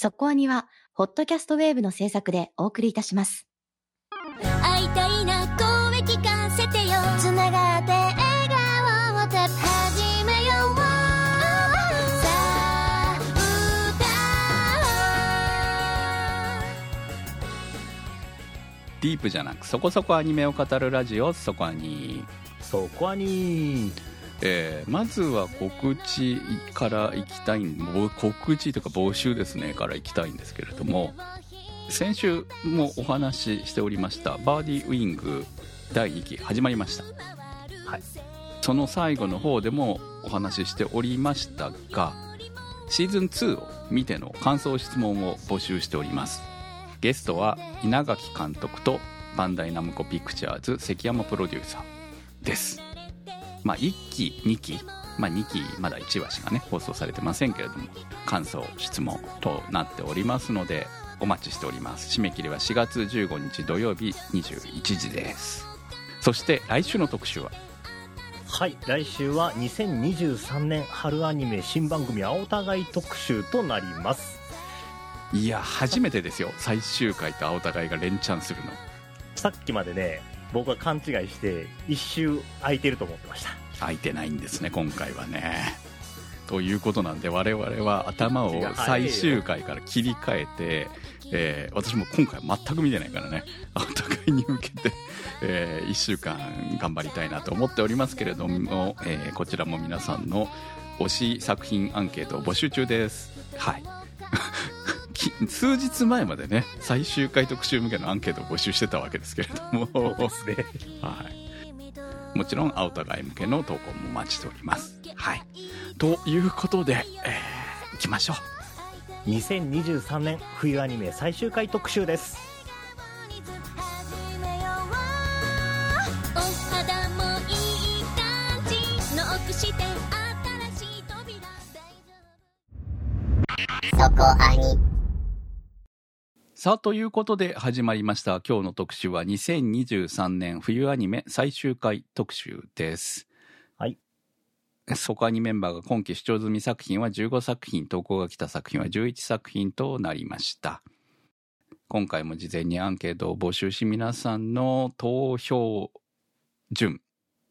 そこアニは、ホットキャストウェーブの制作でお送りいたします。会いたいな声聞かせてよ。つながって笑顔をた始めようさあディープじゃなくそこそこアニメを語るラジオそこアニ、そこはにえーまずは告知からいきたいぼ告知というか募集ですねからいきたいんですけれども先週もお話ししておりましたバーディーウィング第2期始まりました。はい。その最後の方でもお話ししておりましたがシーズン2を見ての感想質問を募集しております。ゲストは稲垣監督とバンダイナムコピクチャーズ関山プロデューサーですまあ1期2期まあ2期まだ1話しかね放送されてませんけれども感想質問となっておりますのでお待ちしております。締め切りは4月15日土曜日21時です。そして来週の特集は？はい来週は2023年春アニメ新番組青互い特集となります。いや初めてですよ。最終回と青互いが連チャンするの。さっきまでね僕は勘違いして一周空いてると思ってました空いてないんですね今回はね。ということなんで我々は頭を最終回から切り替えて、えー私も今回全く見てないからね。お互いに向けて、え1週間頑張りたいなと思っておりますけれども、えーこちらも皆さんの推し作品アンケートを募集中です。はい。き数日前までね最終回特集向けのアンケートを募集してたわけですけれども。そうですね。はい、もちろん青互い向けの投稿もお待ちしております。はい、ということで、えー、いきましょう。2023年冬アニメ最終回特集です。始めようさあ、ということで始まりました。今日の特集は2023年冬アニメ最終回特集です。はい。ソコアニメンバーが今期視聴済み作品は15作品、投稿が来た作品は11作品となりました。今回も事前にアンケートを募集し、皆さんの投票順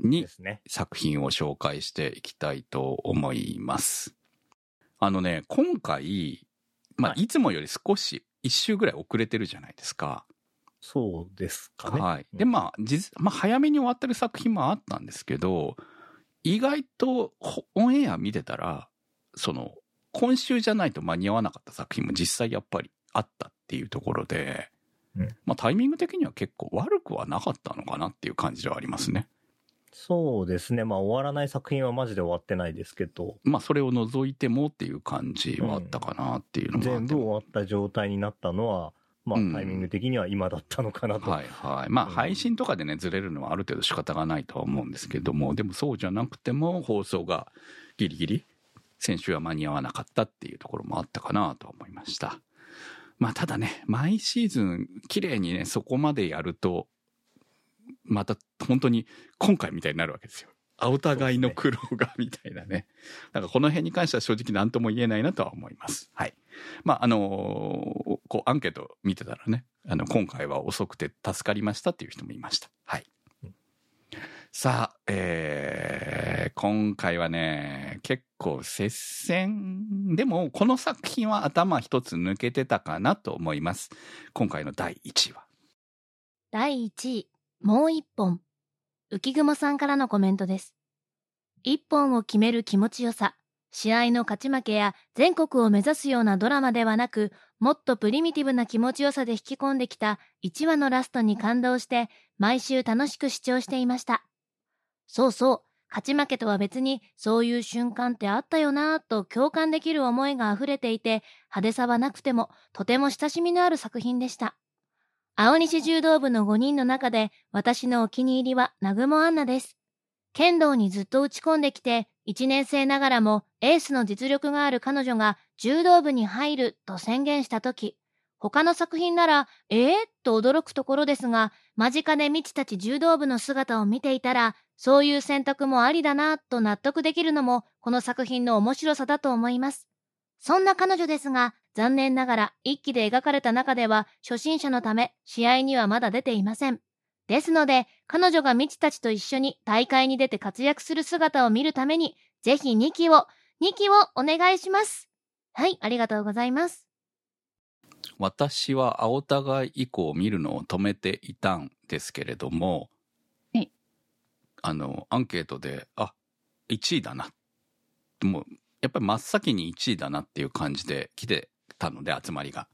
に作品を紹介していきたいと思います。あのね、今回、まあ、はいいつもより少し一週ぐらい遅れてるじゃないですか。そうですかねはい。うんで、まあ、実まあ、早めに終わってる作品もあったんですけど、意外とほオンエア見てたら、その、今週じゃないと間に合わなかった作品も実際やっぱりあったっていうところで、うんまあ、タイミング的には結構悪くはなかったのかなっていう感じではありますね。そうですね。まあ終わらない作品はマジで終わってないですけど。まあ、それを除いてもっていう感じはあったかなっていうのもあって。全部終わった状態になったのはまあうん。タイミング的には今だったのかなと、はいはい。まあうん。配信とかでね、ずれるのはある程度仕方がないとは思うんですけども、でもそうじゃなくても放送がギリギリ、先週は間に合わなかったっていうところもあったかなとは思いました。まあただね、毎シーズン綺麗にね、そこまでやると、また本当に今回みたいになるわけですよ。あお互いの苦労がみたいなね。だからこの辺に関しては正直何とも言えないなとは思います。はい。まああのこうアンケート見てたらねあの今回は遅くて助かりましたっていう人もいましたはいうんさあえー今回はね結構接戦でもこの作品は頭一つ抜けてたかなと思います今回の第1位は第1位、もう一本。浮雲さんからのコメントです。一本を決める気持ちよさ、試合の勝ち負けや全国を目指すようなドラマではなく、もっとプリミティブな気持ちよさで引き込んできた1話のラストに感動して、毎週楽しく視聴していました。そうそう、勝ち負けとは別にそういう瞬間ってあったよなぁと共感できる思いが溢れていて、派手さはなくてもとても親しみのある作品でした。青西柔道部の5人の中で私のお気に入りは南雲アンナです。剣道にずっと打ち込んできて、1年生ながらもエースの実力がある彼女が柔道部に入ると宣言したとき、他の作品なら、えー、と驚くところですが、間近で未知たち柔道部の姿を見ていたら、そういう選択もありだなと納得できるのも、この作品の面白さだと思います。そんな彼女ですが、残念ながら一期で描かれた中では初心者のため試合にはまだ出ていません。ですので、彼女が未知たちと一緒に大会に出て活躍する姿を見るために、ぜひ2期を、2期をお願いします。はい、ありがとうございます。私は青互い以降見るのを止めていたんですけれども、はいあの、アンケートで、あ、1位だな。もう、やっぱり真っ先に1位だなっていう感じで来てたので、集まりが。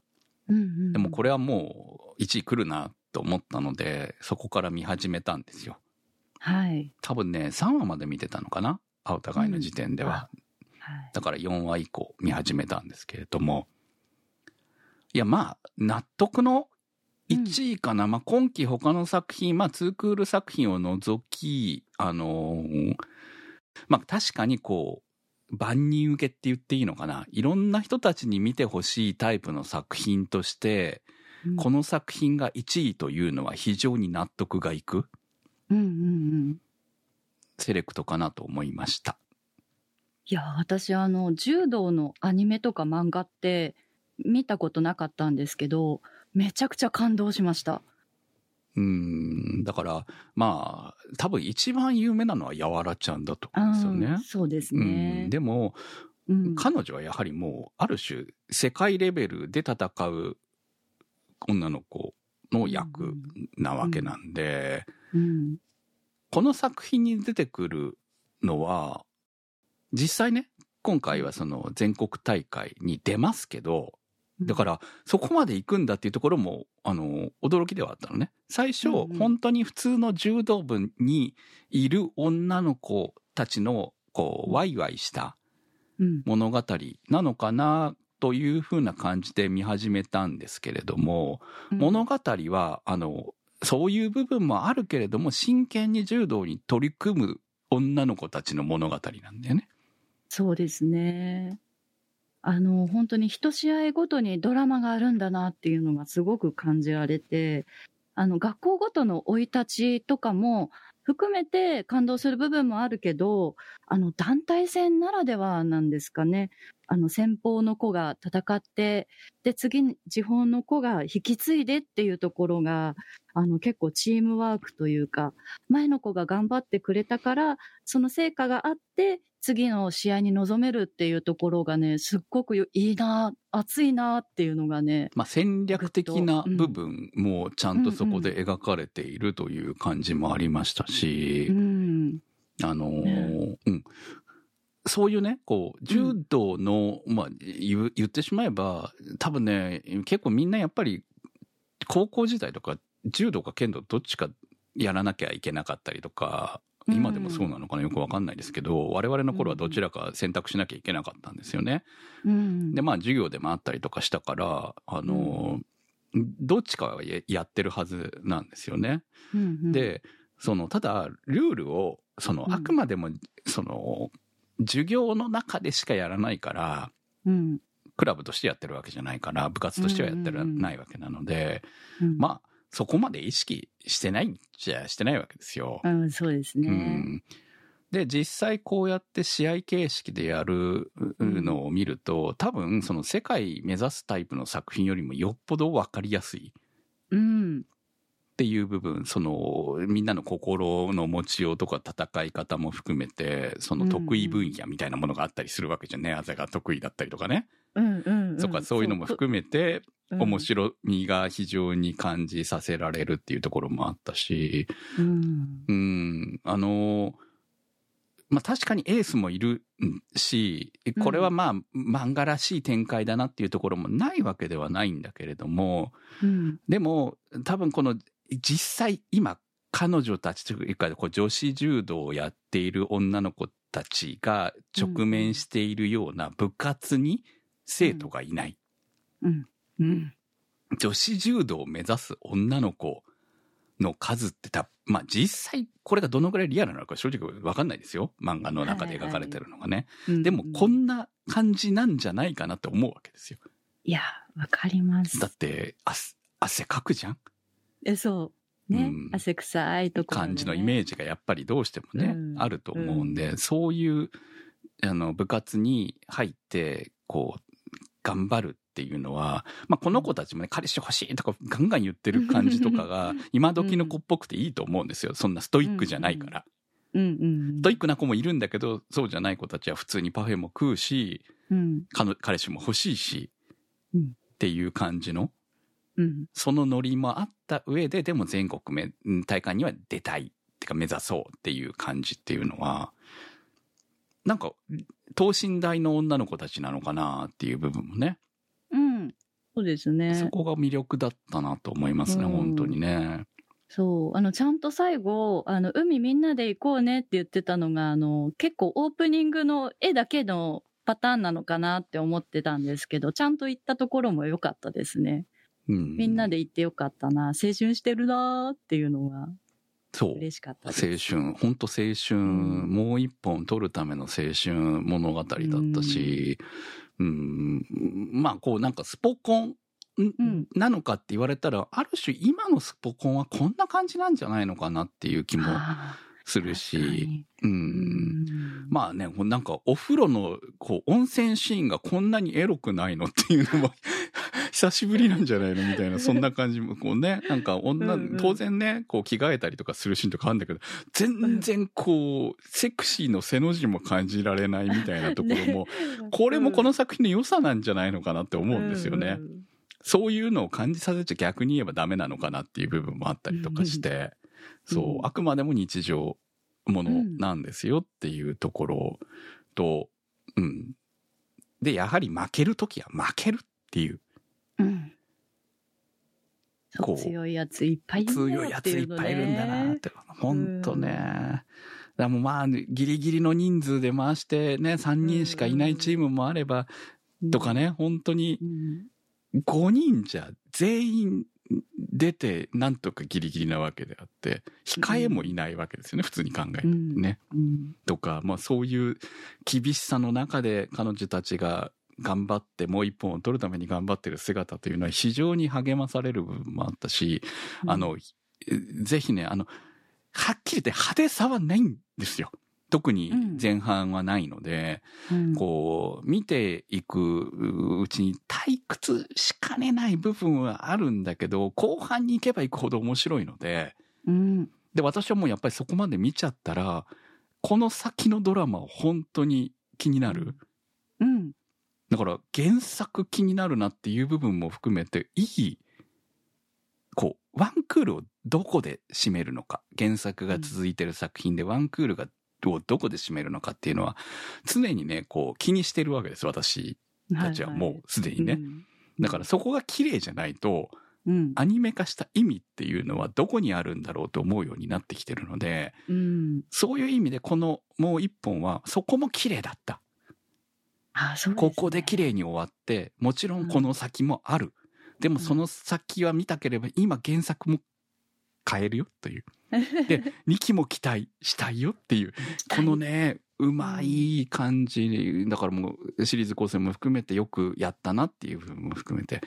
うんうん、でもこれはもう1位来るなと思ったので、そこから見始めたんですよ。はい。多分ね、3話まで見てたのかな？青互いの時点では。はい。だから4話以降見始めたんですけれども、いや、まあ、納得の1位かな。まあ、今期他の作品、まあ、ツークール作品を除き、あのーまあ、確かにこう、万人受けって言っていいのかな？いろんな人たちに見てほしいタイプの作品として、うんこの作品が1位というのは非常に納得がいくうんうんうん。セレクトかなと思いました。いや、私、あの、柔道のアニメとか漫画って見たことなかったんですけど、めちゃくちゃ感動しました。うん、だから、まあ、多分一番有名なのはやわらちゃんだと思うんですようんね。そうですうねん、。でも、うん。彼女はやはりもう、ある種、世界レベルで戦う女の子の役なわけなんで、うん。この作品に出てくるのは、実際ね、今回はその全国大会に出ますけど、だから、そこまで行くんだっていうところも、あの、驚きではあったのね。最初、うんうん本当に普通の柔道部にいる女の子たちの、こう、ワイワイしたうん物語なのかな、というふうな感じで見始めたんですけれども、うん物語は、あの、そういう部分もあるけれども、真剣に柔道に取り組む女の子たちの物語なんだよね。そうですね。あの、本当に一試合ごとにドラマがあるんだなっていうのがすごく感じられて、あの、学校ごとの生い立ちとかも含めて感動する部分もあるけど、あの、団体戦ならではなんですかね。あの、先方の子が戦って、で、次に地方の子が引き継いでっていうところが、あの、結構チームワークというか、前の子が頑張ってくれたから、その成果があって、次の試合に臨めるっていうところがね、すっごくいいな、熱いなっていうのがね、まあ、戦略的な部分もちゃんとそこで描かれているという感じもありましたし、うん、あのーね。うん。そういうね、こう、柔道の、まあ、言う言ってしまえば、多分ね、結構みんなやっぱり、高校時代とか、柔道か剣道どっちかやらなきゃいけなかったりとか、今でもそうなのかなよくわかんないですけど、我々の頃はどちらか選択しなきゃいけなかったんですよね。うん、で、まあ、授業でもあったりとかしたから、あのー、どっちかはややってるはずなんですよね。うんうん、で、その、ただ、ルールを、その、うん。あくまでも、その、授業の中でしかやらないから、うん、クラブとしてやってるわけじゃないから、部活としてはやってないわけなので、うん、まあ、そこまで意識してないんじゃしてないわけですよ。うん、そうですね。うんで、実際こうやって試合形式でやるのを見ると、多分その世界目指すタイプの作品よりもよっぽど分かりやすい。うん、っていう部分、その、みんなの心の持ちようとか戦い方も含めて、その得意分野みたいなものがあったりするわけじゃんね。技が得意だったりとかね。うん、うん、うん。そっか、そういうのも含めて、うん。面白みが非常に感じさせられるっていうところもあったし、うん、うん、あの、まあ確かにエースもいるし、これはまあ漫画らしい展開だなっていうところもないわけではないんだけれども、うん、でも多分この実際今彼女たちというかこう女子柔道をやっている女の子たちが直面しているような部活に生徒がいない。うん、うん、女子柔道を目指す女の子の数ってた、まあ実際これがどのぐらいリアルなのか正直わかんないですよ。漫画の中で描かれてるのがね。うんでもこんな感じなんじゃないかなって思うわけですよ。いや、わかります。だって汗汗かくじゃんえ、そう。ね、うん汗臭いところ、ね。感じのイメージがやっぱりどうしてもね、うんあると思うんで、そういうあの部活に入ってこう頑張るっていうのは、まあ、この子たちもね、彼氏欲しいとかガンガン言ってる感じとかが、今時の子っぽくていいと思うんですよ。そんなストイックじゃないから。うんうんストイックな子もいるんだけど、そうじゃない子たちは普通にパフェも食うし、うん彼彼氏も欲しいし、うんっていう感じの、うん。そのノリもあった上で、でも全国め大会には出たいってか目指そうっていう感じっていうのは、なんか、等身大の女の子たちなのかなっていう部分もね、うん。そうですね。そこが魅力だったなと思いますね、うん。本当にね。そう。あのちゃんと最後あの海みんなで行こうねって言ってたのがあの結構オープニングの絵だけのパターンなのかなって思ってたんですけどちゃんと行ったところも良かったですねうん、みんなで行ってよかったな。青春してるなーっていうのがそう。嬉しかった青春、本当青春、ん。もう一本撮るための青春物語だったし、うん、まあこうなんかスポコンなのかって言われたら、ある種今のスポコンはこんな感じなんじゃないのかなっていう気もあするーし、う。ん。ん。まあね、なんかお風呂のこう温泉シーンがこんなにエロくないのっていうのも久しぶりなんじゃないの？みたいな、そんな感じも、こうね、なんか女、うんうん。当然ね、こう着替えたりとかするシーンとかあるんだけど、全然こう、セクシーの背の字も感じられないみたいなところも、これもこの作品の良さなんじゃないのかなって思うんですよね。うんそういうのを感じさせちゃ逆に言えばダメなのかなっていう部分もあったりとかして、そうう、んあくまでも日常ものなん。ですよっていうところと、うん。で、やはり負けるときは負けるっていう、うん。強いやついっぱいいるんだよ強いやついっぱいいるんだなっってて。ほんとね。だもうまあ、ギリギリの人数で回してね、3人しかいないチームもあれば、とかね、本当にうん。5人じゃ全員出てなんとかギリギリなわけであって、控えもいないわけですよね、普通に考えてうん。ね。うん。とか、まあそういう厳しさの中で彼女たちが頑張ってもう一本を取るために頑張ってる姿というのは非常に励まされる部分もあったし、あの、えぜひね、あの、はっきり言って派手さはないんですよ。特に前半はないので、うん。こう、見ていくうちに退屈しかねない部分はあるんだけど、後半に行けば行くほど面白いので、うん。で、私はもうやっぱりそこまで見ちゃったら、この先のドラマは本当に気になる。うんだから原作気になるなっていう部分も含めて、いい、こう、ワンクールをどこで締めるのか。原作が続いてる作品でワンクールが、をどこで締めるのかっていうのは、常にね、こう気にしてるわけです、私たちはもうすでにね。だからそこが綺麗じゃないと、うんアニメ化した意味っていうのはどこにあるんだろうと思うようになってきてるので、うんそういう意味でこのもう一本はそこも綺麗だった。あそうすねここで綺麗に終わって、もちろんこの先もある。でもその先は見たければ今原作も変えるよという。で、2期も期待したいよっていう。このね、うまい感じ。だからもうシリーズ構成も含めてよくやったなっていう部分も含めて。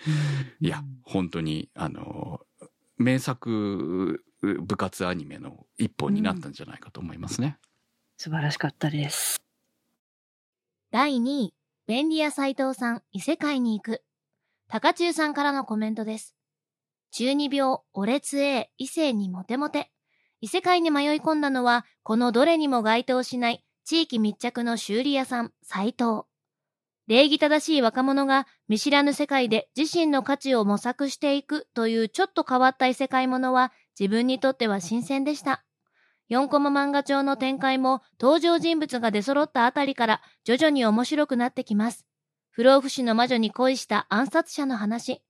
いや、本当に、あの、名作部活アニメの一本になったんじゃないかと思いますね。素晴らしかったです第2位、便利屋斎藤さん、異世界に行く。高中さんからのコメントです。中二病、俺つえ、異性にモテモテ。異世界に迷い込んだのは、このどれにも該当しない地域密着の修理屋さん、斎藤。礼儀正しい若者が見知らぬ世界で自身の価値を模索していくというちょっと変わった異世界ものは自分にとっては新鮮でした。4コマ漫画帳の展開も登場人物が出揃ったあたりから徐々に面白くなってきます。不老不死の魔女に恋した暗殺者の話。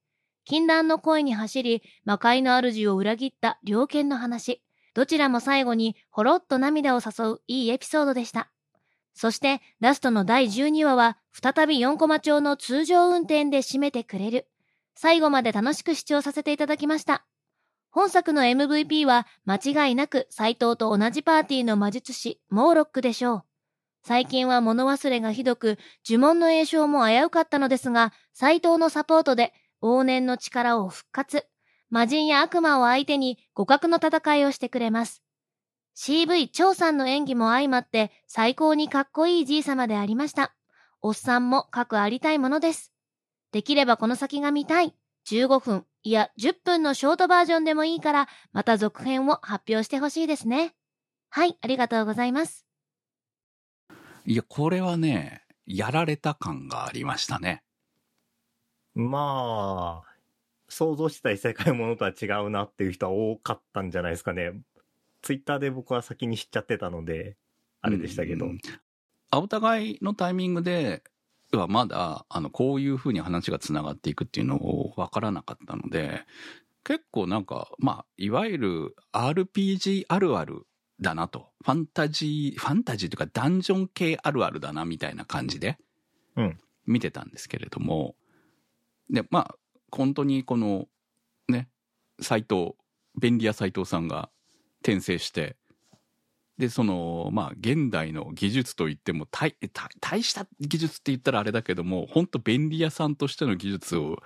禁断の恋に走り、魔界の主を裏切った猟犬の話。どちらも最後にほろっと涙を誘ういいエピソードでした。そして、ラストの第12話は、再び4コマ帳の通常運転で締めてくれる。最後まで楽しく視聴させていただきました。本作の MVP は間違いなく斎藤と同じパーティーの魔術師、モーロックでしょう。最近は物忘れがひどく、呪文の栄唱も危うかったのですが、斎藤のサポートで往年の力を復活。魔人や悪魔を相手に互角の戦いをしてくれます。CV 張さんの演技も相まって最高にかっこいいじい様でありました。おっさんも各ありたいものです。できればこの先が見たい。15分、いや10分のショートバージョンでもいいから、また続編を発表してほしいですね。はい、ありがとうございます。いや、これはね、やられた感がありましたね。まあ、想像してた異世界ものとは違うなっていう人は多かったんじゃないですかね。ツイッターで僕は先に知っちゃってたので、あれでしたけど。うんあお互いのタイミングではまだ、あの、こういう風に話が繋がっていくっていうのを分からなかったので、結構なんか、まあ、いわゆる RPG あるあるだなと。ファンタジー、ファンタジーというかダンジョン系あるあるだなみたいな感じでうん、見てたんですけれども、で、まあ、本当にこの、ね、斎藤、便利屋斎藤さんが転生して、で、その、まあ、現代の技術といっても、大、大大した技術って言ったらあれだけども、本当便利屋さんとしての技術を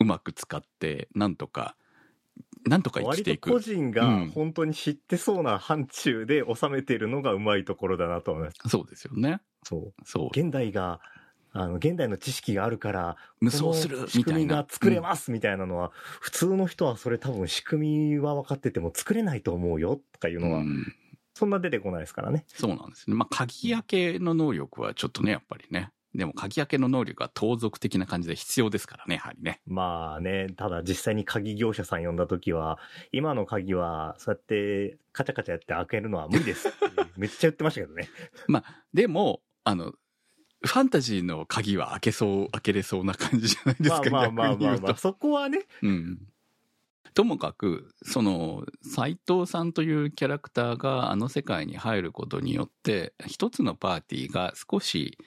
うまく使って、なんとか、なんとか生きていく。個人がうん本当に知ってそうな範疇で収めているのがうまいところだなと思います。そうですよね。そう。そう。現代が、あの、現代の知識があるから、無双する仕みたいな組みが。作れますみたいなのは、普通の人はそれ多分仕組みは分かってても作れないと思うよとかいううんのは、うんそんな出てこないですからね。そうなんですね。まあ、鍵開けの能力はちょっとね、やっぱりね。でも、鍵開けの能力は盗賊的な感じで必要ですからね、やはりね。まあね、ただ実際に鍵業者さん呼んだ時は、今の鍵はそうやってカチャカチャやって開けるのは無理ですって めっちゃ言ってましたけどね。でも、あの、ファンタジーの鍵は開けそう、開けれそうな感じじゃないですか、まあまあまあまあまあ、そこはね、うん。ともかく、その、斎藤さんというキャラクターがあの世界に入ることによって、一つのパーティーが少し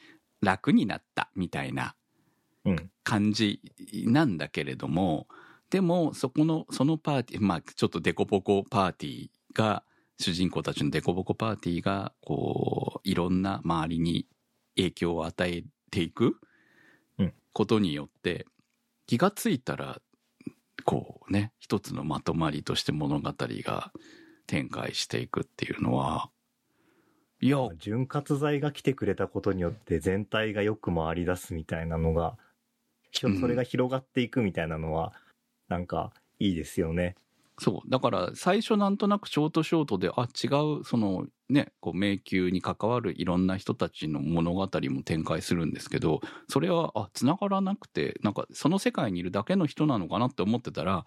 楽になったみたいなうん。感じなんだけれども、でも、そこの、そのパーティー、まあ、ちょっとデコボコパーティーが、主人公たちのデコボコパーティーが、こう、いろんな周りに影響を与えていくうんことによって、気がついたら、こうね、一つのまとまりとして物語が展開していくっていうのは、いや、潤滑剤が来てくれたことによって全体がよく回り出すみたいなのが、それが広がっていくみたいなのは、なんかいいですよね。そう。だから、最初なんとなくショートショートで、あ、違う、そのね、こう迷宮に関わるいろんな人たちの物語も展開するんですけど、それは、あ、繋がらなくて、なんか、その世界にいるだけの人なのかなって思ってたら、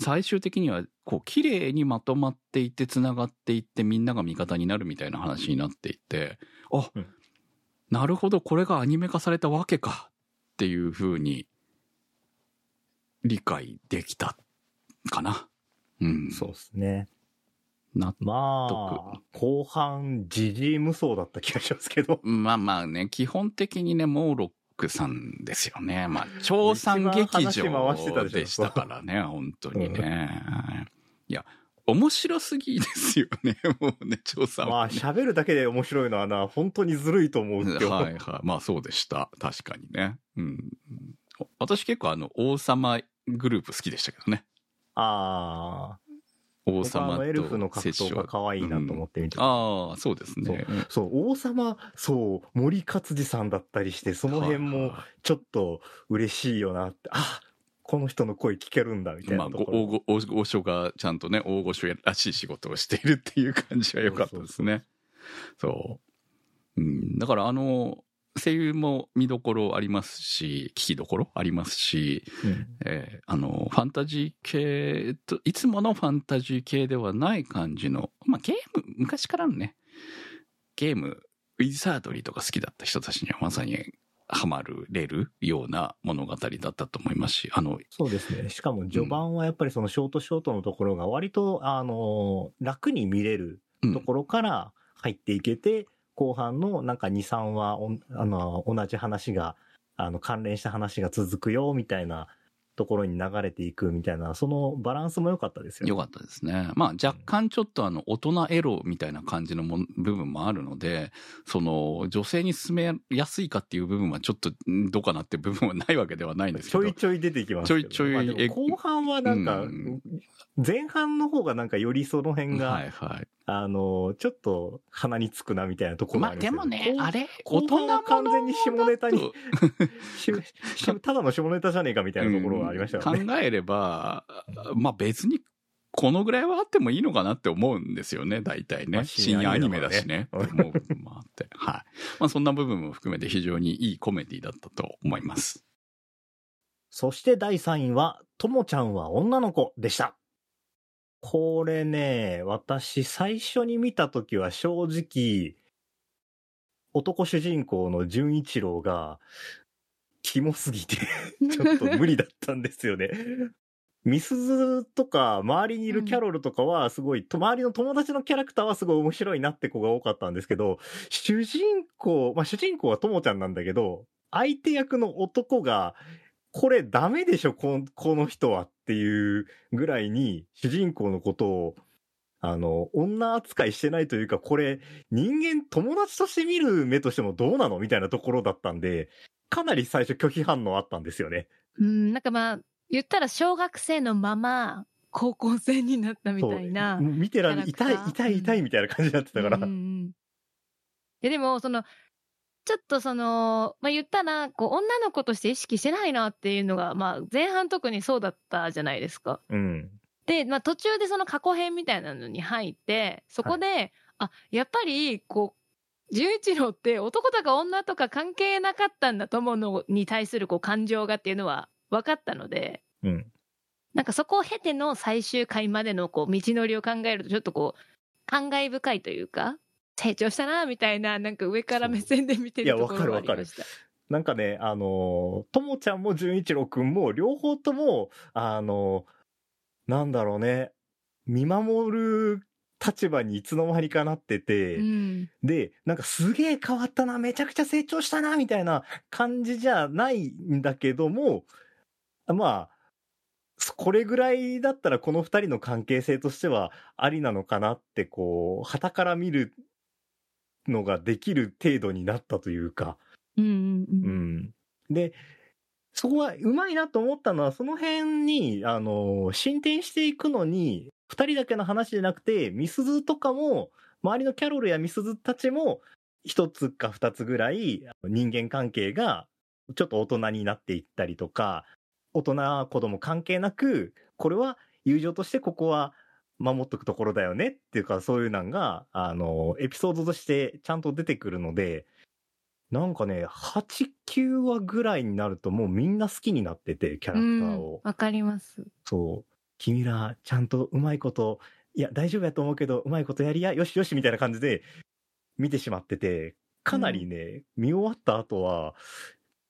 最終的には、こう、綺麗にまとまっていって、繋がっていって、みんなが味方になるみたいな話になっていって、あ、うんなるほど、これがアニメ化されたわけか、っていうふうに、理解できたかな。うん。そうですね。なまあ、後半、ジジイ無双だった気がしますけど。まあまあね、基本的にね、モーロックさんですよね。まあ、超産劇場でしたからね、本当にね。いや、面白すぎですよね、もうね、超産まあ、喋るだけで面白いのはな、本当にずるいと思うって思うはいはい。まあそうでした。確かにね。うん。私結構あの、王様グループ好きでしたけどね。ああ、王様とのエルフの格闘が可愛いなと思って見てた。ああ、そうですね。そう、王様、そう、森勝治さんだったりして、その辺もちょっと嬉しいよなって、あこの人の声聞けるんだ、みたいまあ、なところ。ご大御大御所がちゃんとね、大御所らしい仕事をしているっていう感じは良かったですね。そう。うん、だからあの、声優も見どころありますし、聞きどころありますし、うんえーあの、ファンタジー系と、いつものファンタジー系ではない感じの、まあゲーム、昔からのね、ゲーム、ウィザードリーとか好きだった人たちにはまさにハマるれるような物語だったと思いますし、あの、そうですね。しかも序盤はやっぱりそのショートショートのところが割と、あの、楽に見れるうんところから入っていけて、後半のなんか2、3話、おんあの、同じ話が、あの、関連した話が続くよ、みたいなところに流れていくみたいな、そのバランスも良かったですよね。良かったですね。まあ若干ちょっとあの大人エロみたいな感じのもん部分もあるので、その女性に進めやすいかっていう部分はちょっとんどうかなって部分はないわけではないんですけど。ちょいちょい出てきます。ちょいちょい後半はなんかうん、前半の方がなんかよりその辺が、はいはい。あの、ちょっと鼻につくなみたいなところがまあでもね、あれ？大人完全に下ネタにただの下ネタじゃねえかみたいなところがありましたよね。考えれば、まあ別に、このぐらいはあってもいいのかなって思うんですよね、大体ね。まあ深夜アニメだしね。深って思う部分もあって。はい。まあそんな部分も含めて非常にいいコメディだったと思います。そして第3位は、ともちゃんは女の子でした。これね、私最初に見たときは正直、男主人公の純一郎が、キモすぎて、ちょっと無理だったんですよね。ミスズとか、周りにいるキャロルとかは、すごい、と周りの友達のキャラクターはすごい面白いなって子が多かったんですけど、主人公、まあ主人公はともちゃんなんだけど、相手役の男が、これダメでしょ、ここの人はっていうぐらいに、主人公のことを、あの、女扱いしてないというか、これ、人間友達として見る目としてもどうなのみたいなところだったんで、かなり最初拒否反応あったんですよね。うん、なんかまあ、言ったら小学生のまま、高校生になったみたいな。見てられキャラクター痛い、痛い、痛いみたいな感じになってたから。うんうんうんいやでも、その、ちょっとその、まあ、言ったら、こう、女の子として意識してないなっていうのが、まあ、前半特にそうだったじゃないですか。うん。で、まあ、途中でその過去編みたいなのに入って、そこで、あ、やっぱり、こう、純一郎って男とか女とか関係なかったんだと思うのに対するこう感情がっていうのは分かったので、うん。なんかそこを経ての最終回までのこう道のりを考えるとちょっとこう感慨深いというか成長したなみたいななんか上から目線で見てるところがありました。なんかね、あのーともちゃんも純一郎くんも、両方とも、あのーなんだろうね、見守る立場にいつの間にかなってて、うん、で、なんかすげえ変わったな、めちゃくちゃ成長したな、みたいな感じじゃないんだけども、まあ、これぐらいだったらこの二人の関係性としてはありなのかなって、こう、旗から見るのができる程度になったというか、うんうん。で、そこはうまいなと思ったのは、その辺に、あの、進展していくのに、二人だけの話じゃなくて、ミスズとかも、周りのキャロルやミスズたちも、一つか二つぐらい、人間関係が、ちょっと大人になっていったりとか、大人、子供関係なく、これは友情としてここは守っとくところだよねっていうか、そういうのが、あの、エピソードとしてちゃんと出てくるので、なんかね、8、9話ぐらいになるともうみんな好きになってて、キャラクターうんを。わかります。そう。君ら、ちゃんとうまいこと、いや、大丈夫やと思うけど、うまいことやりや、よしよしみたいな感じで見てしまってて、かなりね、見終わった後は、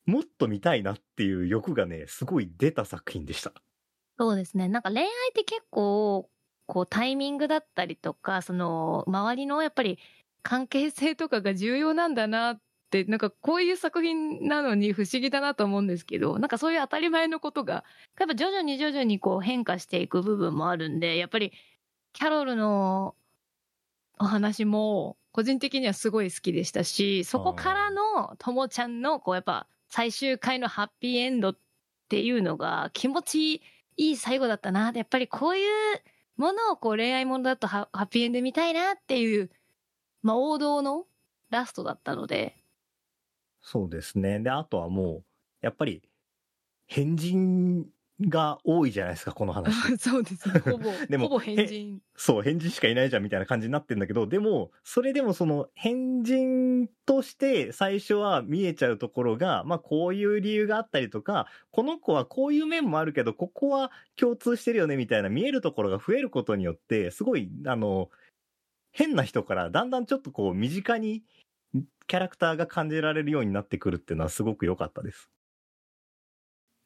もっと見たいなっていう欲がね、すごい出た作品でした。そうですね。なんか恋愛って結構、こうタイミングだったりとか、その周りのやっぱり関係性とかが重要なんだなって、なんかこういう作品なのに不思議だなと思うんですけど、なんかそういう当たり前のことが、やっぱ徐々に徐々にこう変化していく部分もあるんで、やっぱりキャロルのお話も個人的にはすごい好きでしたし、そこからのともちゃんのこうやっぱ最終回のハッピーエンドっていうのが気持ちいい最後だったな。やっぱりこういうものをこう恋愛ものだとハハッピーエンド見たいなっていう、まあ王道のラストだったので。そうですね。で、あとはもう、やっぱり、変人が多いじゃないですか、この話。そうですね。ほぼ、でもほぼ変人。そう、変人しかいないじゃんみたいな感じになってんだけど、でも、それでもその変人として最初は見えちゃうところが、まあこういう理由があったりとか、この子はこういう面もあるけど、ここは共通してるよねみたいな見えるところが増えることによって、すごい、あの、変な人からだんだんちょっとこう身近にキャラクターが感じられるようになってくるっていうのはすごく良かったです。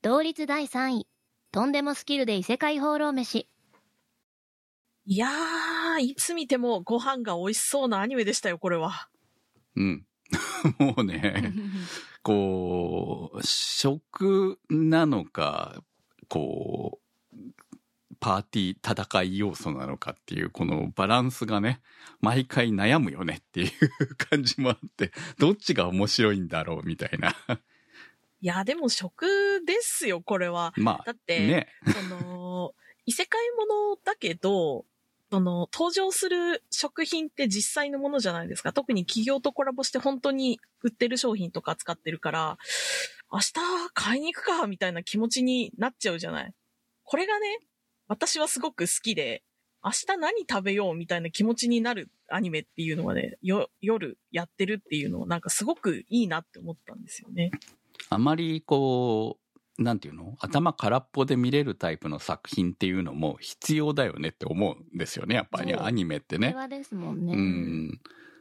同率第3位。とんでもスキルで異世界放浪飯。いやー、いつ見てもご飯が美味しそうなアニメでしたよ、これは。うん。もうね、こう、食なのか、こう、パーティー戦い要素なのかっていう、このバランスがね、毎回悩むよねっていう感じもあって、どっちが面白いんだろうみたいな。いや、でも食ですよ、これは。まあ、だって、ね。その、異世界ものだけど、その、登場する食品って実際のものじゃないですか。特に企業とコラボして本当に売ってる商品とか扱ってるから、明日買いに行くか、みたいな気持ちになっちゃうじゃない。これがね、私はすごく好きで、明日何食べようみたいな気持ちになるアニメっていうのはね、よ、夜やってるっていうのをなんかすごくいいなって思ったんですよね。あまりこう、なんていうの？頭空っぽで見れるタイプの作品っていうのも必要だよねって思うんですよね、やっぱりアニメってね。ですもんね。うん。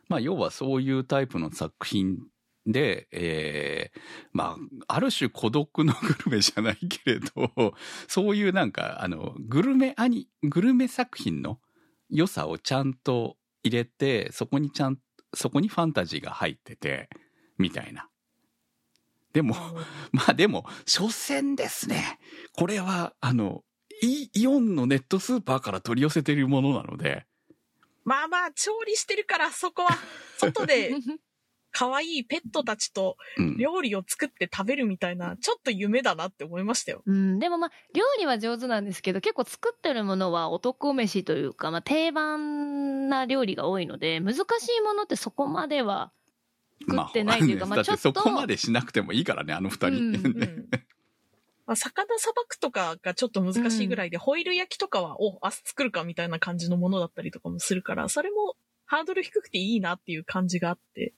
まあ、要はそういうタイプの作品で、えーまあ、ある種孤独のグルメじゃないけれど、そういうなんか、あの、グルメアニ、グルメ作品の良さをちゃんと入れて、そこにちゃん、そこにファンタジーが入ってて、みたいな。でも、まあでも、所詮ですね。これは、あの、イイオンのネットスーパーから取り寄せているものなので、まあまあ、調理してるから、そこは、外で、可愛いペットたちとうん。料理を作って食べるみたいな、ちょっと夢だなって思いましたよ。うん、でもまあ、料理は上手なんですけど、結構作ってるものは男飯というか、まあ定番な料理が多いので、難しいものってそこまでは作ってないというか、まあ、だってちょっと。そこまでしなくてもいいからね、あの二人。うんうん。まあ、魚さばくとかがちょっと難しいぐらいで、ホイル焼きとかは、お、明日作るかみたいな感じのものだったりとかもするから、それもハードル低くていいなっていう感じがあって。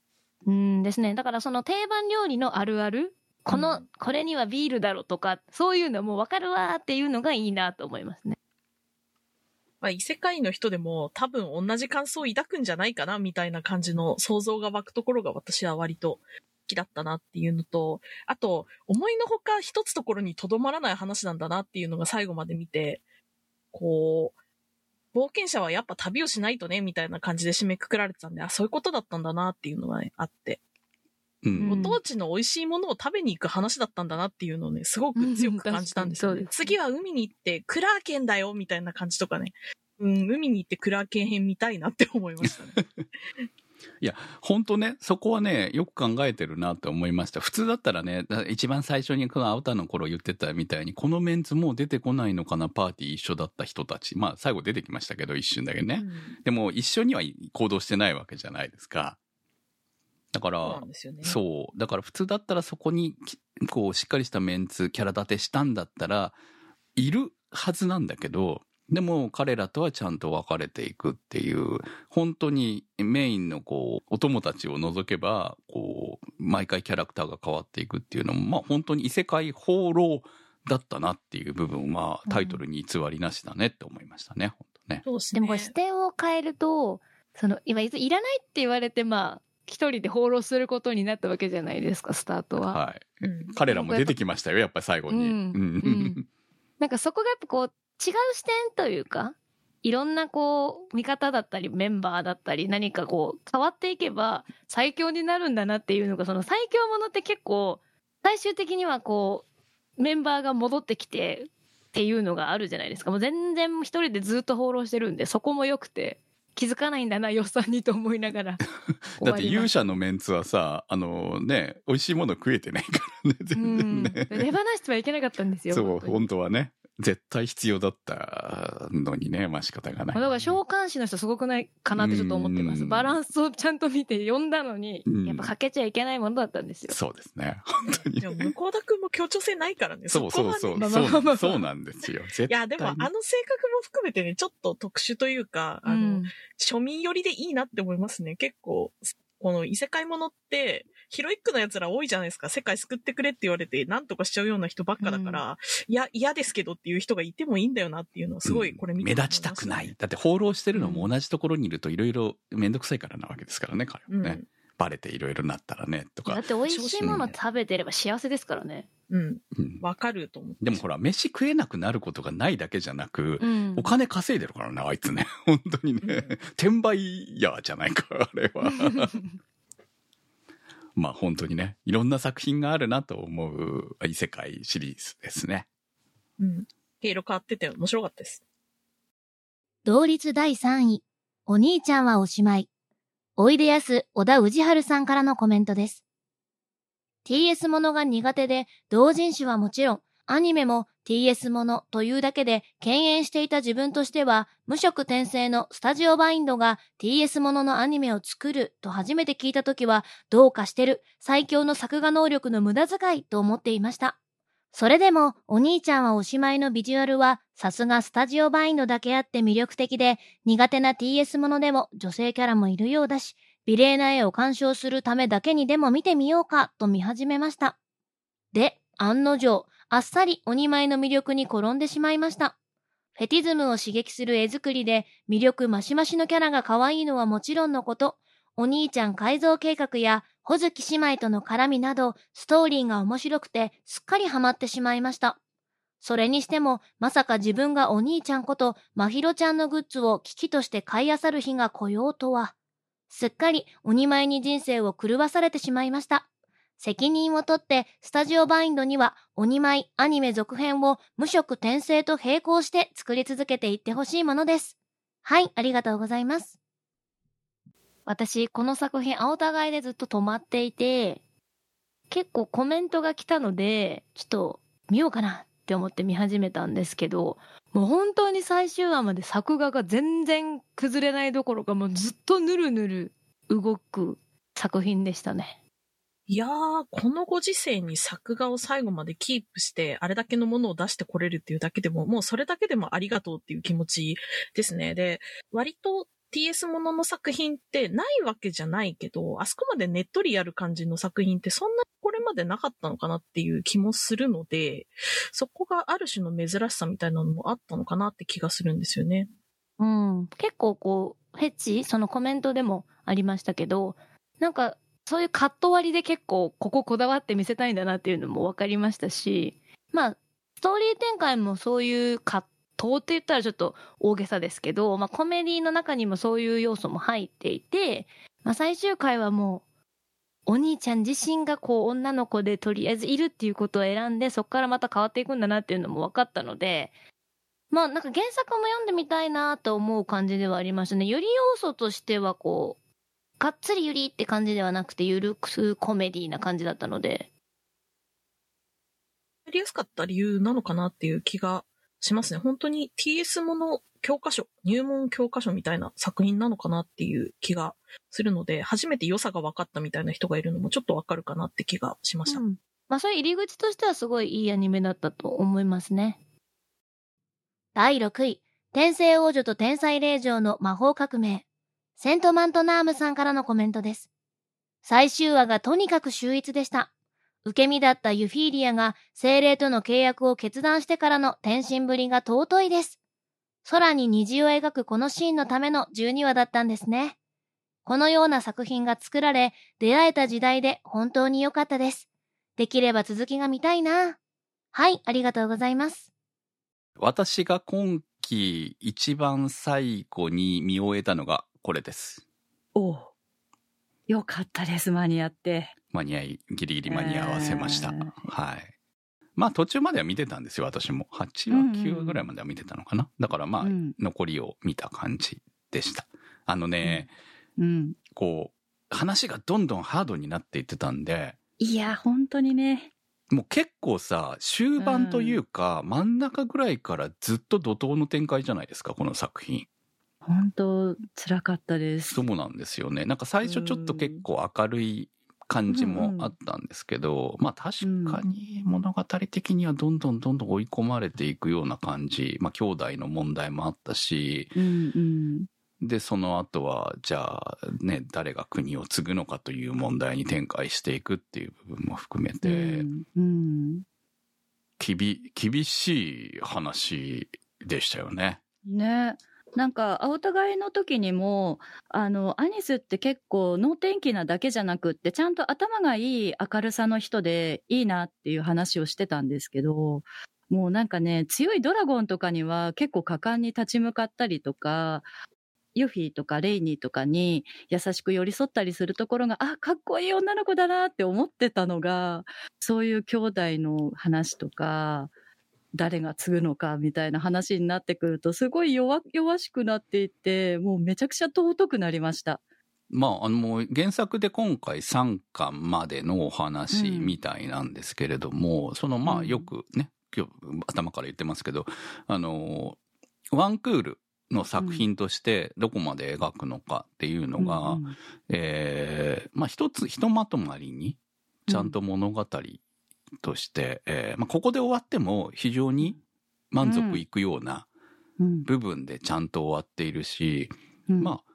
うんですね。だからその定番料理のあるある、この、うんこれにはビールだろとか、そういうのもわかるわーっていうのがいいなと思いますね。まあ、異世界の人でも多分同じ感想を抱くんじゃないかなみたいな感じの想像が湧くところが私は割と好きだったなっていうのと、あと、思いのほか一つところにとどまらない話なんだなっていうのが最後まで見て、こう、冒険者はやっぱ旅をしないとね、みたいな感じで締めくくられてたんで、あ、そういうことだったんだなっていうのがね、あって、うご当地の美味しいものを食べに行く話だったんだなっていうのをね、すごく強く感じたんですよ、ね次は海に行って、クラーケンだよ、みたいな感じとかね。うん、海に行ってクラーケン編見たいなって思いましたね。本当ね、そこはね、よく考えてるなって思いました。普通だったらね、だ一番最初にこの青田の頃言ってたみたいに、このメンツもう出てこないのかな、パーティー一緒だった人たち。まあ、最後出てきましたけど、一瞬だけね。うんでも、一緒には行動してないわけじゃないですか。だかそうらなん、ですよね。そう。だから普通だったらそこに、きこう、しっかりしたメンツ、キャラ立てしたんだったら、いるはずなんだけど、でも彼らとはちゃんと分かれていくっていう、本当にメインのこう、お友達を除けば、こう、毎回キャラクターが変わっていくっていうのも、まあ本当に異世界放浪だったなっていう部分は、タイトルに偽りなしだねって思いましたね、本当ね。そうですね。でもこれ視点を変えると、その、今、いらないって言われて、まあ、一人で放浪することになったわけじゃないですか、スタートは。はい。うん彼らも出てきましたよ、やっぱり最後に。うんうんうんなんかそこがやっぱこう、違う視点というか、いろんなこう、見方だったり、メンバーだったり、何かこう、変わっていけば最強になるんだなっていうのが、その最強ものって結構、最終的にはこう、メンバーが戻ってきてっていうのがあるじゃないですか。もう全然一人でずっと放浪してるんで、そこも良くて、気づかないんだな、予算にと思いながら。だって勇者者のメンツはさ、あのね、美味しいもの食えてないからね、う全然ん。ね。手放してはいけなかったんですよ。そう、本当はね。絶対必要だったのにね、まあ仕方がない。だから召喚師の人すごくないかなってちょっと思ってます。うんバランスをちゃんと見て読んだのにうん、やっぱかけちゃいけないものだったんですよ。そうですね。本当にで。も、向田くんも協調性ないからね。そうそうこはねそう。そうそうなんですよ。絶対いや、でも、あの性格も含めてね、ちょっと特殊というか、あの、うん庶民寄りでいいなって思いますね。結構、この異世界ものって、ヒロイックな奴ら多いじゃないですか。世界救ってくれって言われて、なんとかしちゃうような人ばっかだから、いや、嫌ですけどっていう人がいてもいいんだよなっていうのは、すごい、これ見て目立ちたくない。だって放浪してるのも同じところにいるといろいろめんどくさいからなわけですからね、彼うん。はね。バレていろいろなったらね、とか。だって美味しいもの食べてれば幸せですからね。うん。うんわかると思って。でもほら、飯食えなくなることがないだけじゃなく、うんお金稼いでるからね、あいつね。本当にね。うん転売屋じゃないか、あれは。まあ本当にね、いろんな作品があるなと思う異世界シリーズですね。うん。毛色変わってて面白かったです。同率第3位。お兄ちゃんはおしまい。おいでやす小田氏春さんからのコメントです。TS ものが苦手で、同人誌はもちろん、アニメも TS ものというだけで敬遠していた自分としては、無色転生のスタジオバインドが TS もののアニメを作ると初めて聞いたときは、どうかしてる最強の作画能力の無駄遣いと思っていました。それでも、お兄ちゃんはおしまいのビジュアルは、さすがスタジオバインドだけあって魅力的で、苦手な TS ものでも女性キャラもいるようだし、美麗な絵を鑑賞するためだけにでも見てみようかと見始めました。で、案の定、あっさり鬼前の魅力に転んでしまいました。フェティズムを刺激する絵作りで魅力マシマシのキャラが可愛いのはもちろんのこと、お兄ちゃん改造計画や穂月姉妹との絡みなど、ストーリーが面白くてすっかりハマってしまいました。それにしても、まさか自分がお兄ちゃんこと、まひろちゃんのグッズを危機として買い漁る日が来ようとは。すっかり鬼前に人生を狂わされてしまいました。責任を取って、スタジオバインドには鬼舞アニメ続編を無色転生と並行して作り続けていってほしいものです。はい、ありがとうございます。私、この作品、青互いでずっと止まっていて、結構コメントが来たので、ちょっと見ようかなって思って見始めたんですけど、もう本当に最終話まで作画が全然崩れないどころか、もうずっとぬるぬる動く作品でしたね。いやー、このご時世に作画を最後までキープして、あれだけのものを出してこれるっていうだけでも、もうそれだけでもありがとうっていう気持ちですね。で、割と TS ものの作品ってないわけじゃないけど、あそこまでねっとりやる感じの作品ってそんなこれまでなかったのかなっていう気もするので、そこがある種の珍しさみたいなのもあったのかなって気がするんですよね。うん。結構こう、フェチ？そのコメントでもありましたけど、なんか、そういうカット割りで結構こここだわって見せたいんだなっていうのも分かりましたし、まあ、ストーリー展開もそういう葛藤って言ったらちょっと大げさですけど、まあコメディの中にもそういう要素も入っていて、まあ最終回はもう、お兄ちゃん自身がこう女の子でとりあえずいるっていうことを選んで、そこからまた変わっていくんだなっていうのも分かったので、まあなんか原作も読んでみたいなと思う感じではありましたね。より要素としてはこう、がっつりゆりって感じではなくて、ゆるくコメディな感じだったので。やりやすかった理由なのかなっていう気がしますね。本当に TS もの教科書、入門教科書みたいな作品なのかなっていう気がするので、初めて良さが分かったみたいな人がいるのもちょっとわかるかなって気がしました。うんまあそういう入り口としてはすごいいいアニメだったと思いますね。第6位、天聖王女と天才霊嬢の魔法革命。セントマントナームさんからのコメントです。最終話がとにかく秀逸でした。受け身だったユフィーリアが精霊との契約を決断してからの転身ぶりが尊いです。空に虹を描くこのシーンのための12話だったんですね。このような作品が作られ、出会えた時代で本当に良かったです。できれば続きが見たいな。はい、ありがとうございます。私が今期一番最後に見終えたのがこれです。おうよかったです、間に合って。間に合い、ギリギリ間に合わせました。えーはい。まあ途中までは見てたんですよ、私も。8話、うんうん9話ぐらいまでは見てたのかな。だからまあ、うん残りを見た感じでした。あのね、うん。こう、話がどんどんハードになっていってたんで、いや、本当にね。もう結構さ、終盤というか、真ん中ぐらいからずっと怒涛の展開じゃないですか、この作品。本当、辛かったです。そうなんですよね。なんか最初ちょっと結構明るい感じもあったんですけど、まあ確かに物語的にはどんどんどんどん追い込まれていくような感じ。まあ兄弟の問題もあったし、うんうん。で、その後は、じゃあね、誰が国を継ぐのかという問題に展開していくっていう部分も含めて、うんうん。厳しい話でしたよね。ね。なんか、青互いの時にも、あの、アニスって結構能天気なだけじゃなくって、ちゃんと頭がいい明るさの人でいいなっていう話をしてたんですけど、もうなんかね、強いドラゴンとかには結構果敢に立ち向かったりとか、ユフィとかレイニーとかに優しく寄り添ったりするところが、あ、かっこいい女の子だなって思ってたのが、そういう兄弟の話とか、誰が継ぐのかみたいな話になってくると、すごい弱弱しくなっていって、もうめちゃくちゃ尊くなりました。まあ、あの、もう原作で今回3巻までのお話うんみたいなんですけれども、そのまあうん。よくね、今日頭から言ってますけど、あの、ワンクールの作品としてどこまで描くのかっていうのが、うんうん。えーまあ一つ、ひとまとまりに、ちゃんと物語として、えーまあここで終わっても非常に満足いくようなうん部分でちゃんと終わっているし、うんまあ、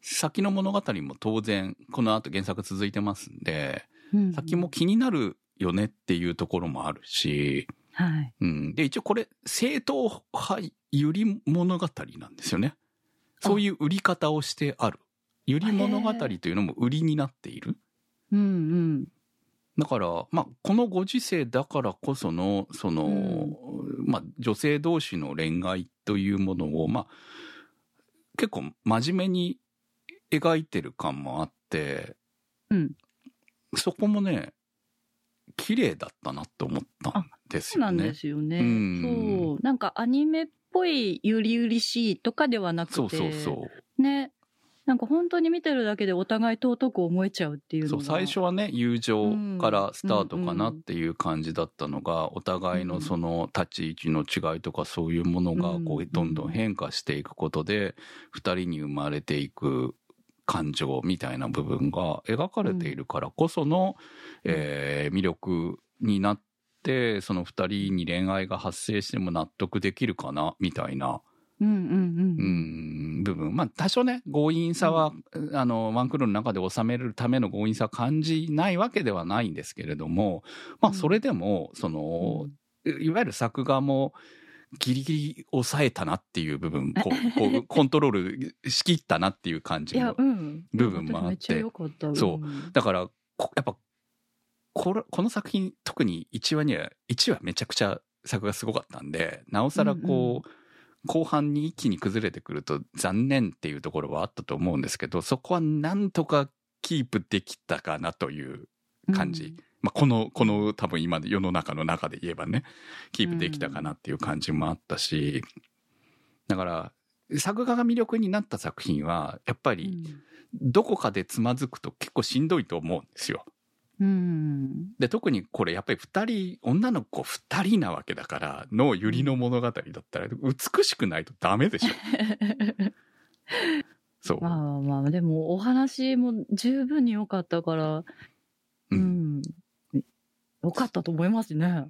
先の物語も当然、この後原作続いてますんで、うん先も気になるよねっていうところもあるし、はい。うん。で、一応これ、正統派ゆり物語なんですよね。そういう売り方をしてある。ゆり物語というのも売りになっている。うんうん。だから、まあ、このご時世だからこその、その、まあ、女性同士の恋愛というものを、まあ、結構真面目に描いてる感もあって、うんそこもね、綺麗だったなと思ったんですよね。そうなんですよね。うんそう。なんかアニメっぽいゆりゆりしいとかではなくて。そうそうそう。ね。なんか本当に見てるだけでお互い尊く思えちゃうっていうのが。そう最初はね友情からスタートかなっていう感じだったのが、お互いのその立ち位置の違いとかそういうものがこううんどんどん変化していくことで二人に生まれていく感情みたいな部分が描かれているからこその、えー魅力になってその二人に恋愛が発生しても納得できるかなみたいなうんうんうん。うん、部分。まあ、多少ね、強引さは、あの、ワンクールの中で収めるための強引さは感じないわけではないんですけれども、まあ、うんそれでも、その、いわゆる作画も、ギリギリ抑えたなっていう部分、こう、こうコントロールしきったなっていう感じの、。うん。部分もあってめっちゃ良かった。そうんだから、こやっぱ、これ、この作品、特に1話には、1話めちゃくちゃ作がすごかったんで、なおさらこう、後半に一気に崩れてくると残念っていうところはあったと思うんですけど、そこはなんとかキープできたかなという感じ。まあ、この、この多分今の世の中の中で言えばね、キープできたかなっていう感じもあったし、だから、作画が魅力になった作品は、やっぱうり、ん。どこかでつまずくと結構しんどいと思うんですよ。うん。で、特にこれやっぱり二人、女の子二人なわけだから、のゆりの物語だったら、美しくないとダメでしょ。そう。まあまあ、でもお話も十分に良かったから、ううんん。良かったと思いますね。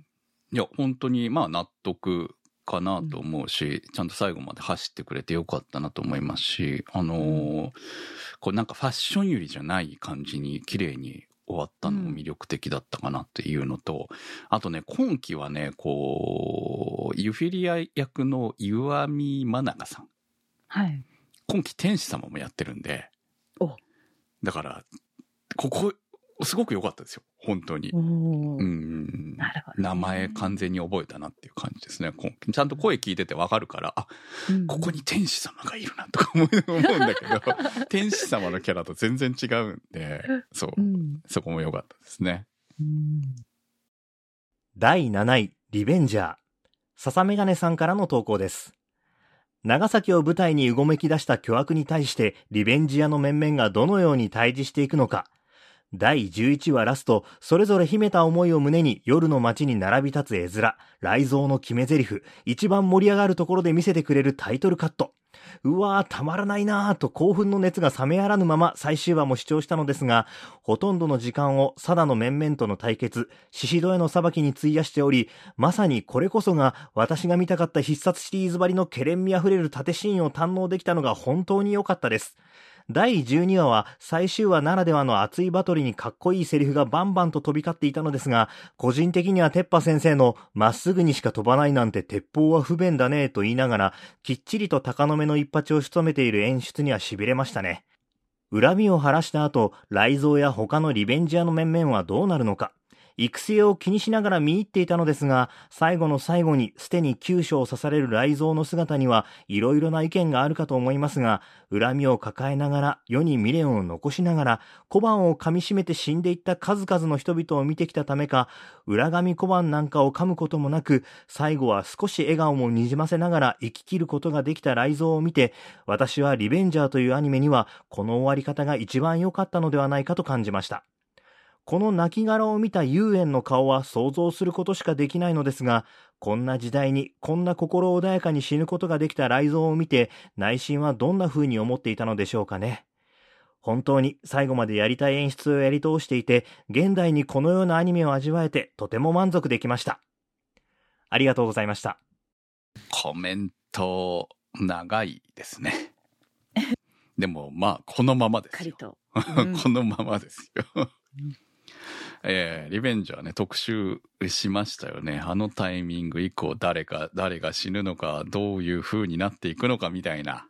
いや、本当に、まあ納得かなと思うし、ちゃんと最後まで走ってくれてよかったなと思いますし、あのーこうなんかファッションゆりじゃない感じに綺麗に終わったのも魅力的だったかなっていうのと、あとね、今期はね、こう、ユフィリア役の岩見真中さん。はい。今期天使様もやってるんで。おだから、ここ、すごく良かったですよ。本当にうん。なるほどね名前完全に覚えたなっていう感じですね。ちゃんと声聞いててわかるから、あ、うんここに天使様がいるなとか思うんだけど、天使様のキャラと全然違うんで、そうう、ん。そこも良かったですね。うん第7位、リベンジャー。笹メガネさんからの投稿です。長崎を舞台にうごめき出した巨悪に対して、リベンジ屋の面々がどのように対峙していくのか。第11話ラスト、それぞれ秘めた思いを胸に夜の街に並び立つ絵面、雷蔵の決め台詞、一番盛り上がるところで見せてくれるタイトルカット。うわー、たまらないなーと興奮の熱が冷めやらぬまま最終話も視聴したのですが、ほとんどの時間をサダの面々との対決、シシドへの裁きに費やしており、まさにこれこそが私が見たかった必殺シリーズばりのケレン味あふれる縦シーンを堪能できたのが本当に良かったです。第12話は最終話ならではの熱いバトルにかっこいいセリフがバンバンと飛び交っていたのですが、個人的には鉄パ先生のまっすぐにしか飛ばないなんて鉄砲は不便だねと言いながら、きっちりと高の目の一発を仕留めている演出には痺れましたね。恨みを晴らした後、雷蔵や他のリベンジャーの面々はどうなるのか。育成を気にしながら見入っていたのですが、最後の最後に捨てに急所を刺される雷蔵の姿には、いろいろな意見があるかと思いますが、恨みを抱えながら、世に未練を残しながら、小判を噛み締めて死んでいった数々の人々を見てきたためか、裏紙小判なんかを噛むこともなく、最後は少し笑顔もにじませながら生き切ることができた雷蔵を見て、私はリベンジャーというアニメには、この終わり方が一番良かったのではないかと感じました。この亡骸を見た遊園の顔は想像することしかできないのですが、こんな時代にこんな心穏やかに死ぬことができた雷蔵を見て、内心はどんな風に思っていたのでしょうかね。本当に最後までやりたい演出をやり通していて、現代にこのようなアニメを味わえてとても満足できました。ありがとうございました。コメント長いですね。でもまあこのままですよ。しっかりと。うん このままですよ。えーリベンジャーね、特集しましたよね。あのタイミング以降、誰か、誰が死ぬのか、どういう風になっていくのかみたいな。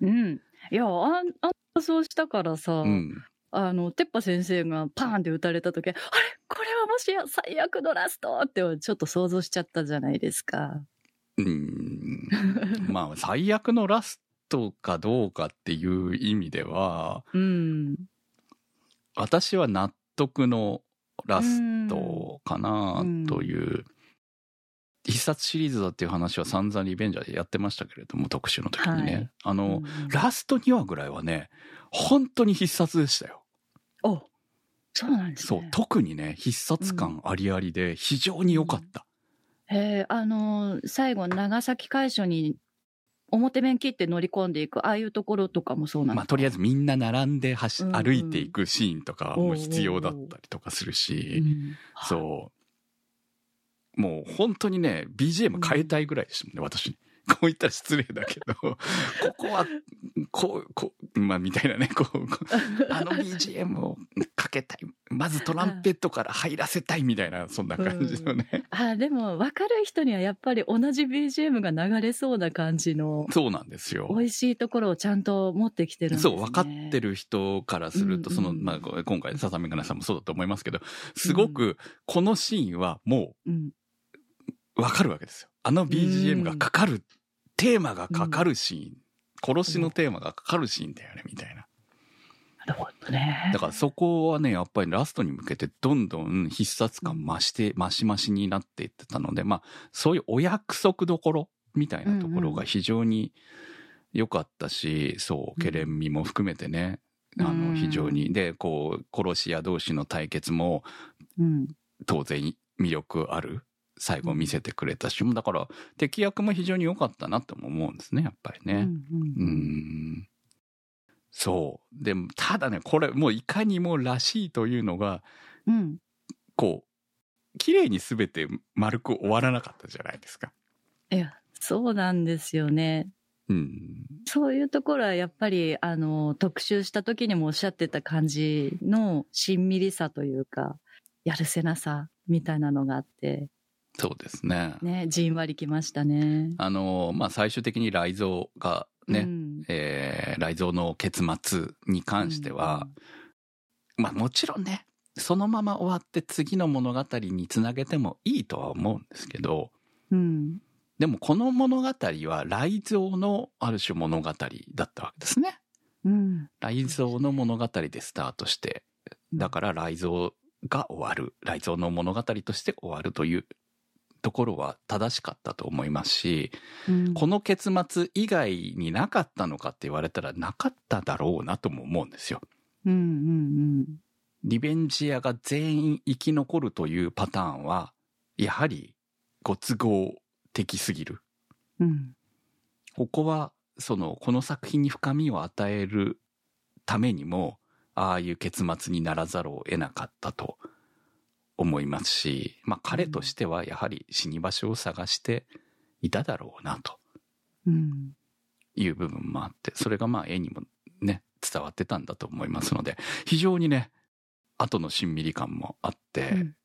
うん。いや、あん、あんそうしたからさ、うん。あの、てっぱ先生がパーンって撃たれた時、あれ？これはもしや最悪のラストってちょっと想像しちゃったじゃないですか。うん。まあ、最悪のラストかどうかっていう意味では、うん。私は納得のラストかなという、必殺シリーズだっていう話は散々リベンジャーでやってましたけれども、特集の時にね。はいあの、うんラスト2話ぐらいはね、本当に必殺でしたよ。おそうなんですそうね。、特にね、必殺感ありありで非常に良かった。へえ、あのー最後、長崎海所に表面切って乗り込んでいく、ああいうところとかもそうなんまあ、ですか？とりあえずみんな並んで走歩いていくシーンとかも必要だったりとかするし、うんそう。もう本当にね、BGM 変えたいぐらいでしたもんね、私。こう言ったら失礼だけど、ここは、こう、こう、まあ、みたいなね、こう、あの BGM をかけたい。まずトランペットから入らせたいみたいな、そんな感じのね。あでも分かる人にはやっぱり同じ BGM が流れそうな感じのそうなんですよ。美味しいところをちゃんと持ってきてるんですね。そう、分かってる人からすると、うんうんその、まあ、今回、笹見かなさんもそうだと思いますけど、すごく、このシーンはもうん。う、分かるわけですよ。あの BGM がかかる、テーマがかかるシーン、殺しのテーマがかかるシーンだよね、みたいな。なるほどね。だからそこはね、やっぱりラストに向けてどんどん必殺感増して、増し増しになっていってたので、まあ、そういうお約束どころみたいなところが非常に良かったし、そう、ケレン味も含めてね、あの、うん非常に。で、こう、殺し屋同士の対決もうん。当然魅力ある。最後見せてくれたし、だから敵役も非常に良かったなとも思うんですね、やっぱりね。うんううんんそう。でも、ただね、これもういかにもらしいというのが、うん。こう、綺麗に全て丸く終わらなかったじゃないですか。いや、そうなんですよね。うん。そういうところはやっぱり、あの、特集した時にもおっしゃってた感じのしんみりさというか、やるせなさみたいなのがあって、そうですね。ね、じんわりきましたね。あの、まあ、最終的に雷蔵がね、うんえー雷蔵の結末に関しては、まあもちろんね、そのまま終わって次の物語につなげてもいいとは思うんですけど、うん。でもこの物語は雷蔵のある種物語だったわけですね。うん。雷蔵の物語でスタートして、だから雷蔵が終わる、雷蔵の物語として終わるというところは正しかったと思いますし、うんこの結末以外になかったのかって言われたらなかっただろうなとも思うんですよ。うんうんリベンジアが全員生き残るというパターンは、やはりご都合的すぎる。うん。うん。ここは、その、この作品に深みを与えるためにも、ああいう結末にならざるを得なかったと思いますし、まあ彼としてはやはり死に場所を探していただろうなと。うん。いう部分もあって、それがまあ絵にもね、伝わってたんだと思いますので、非常にね、後のしんみり感もあって、うん。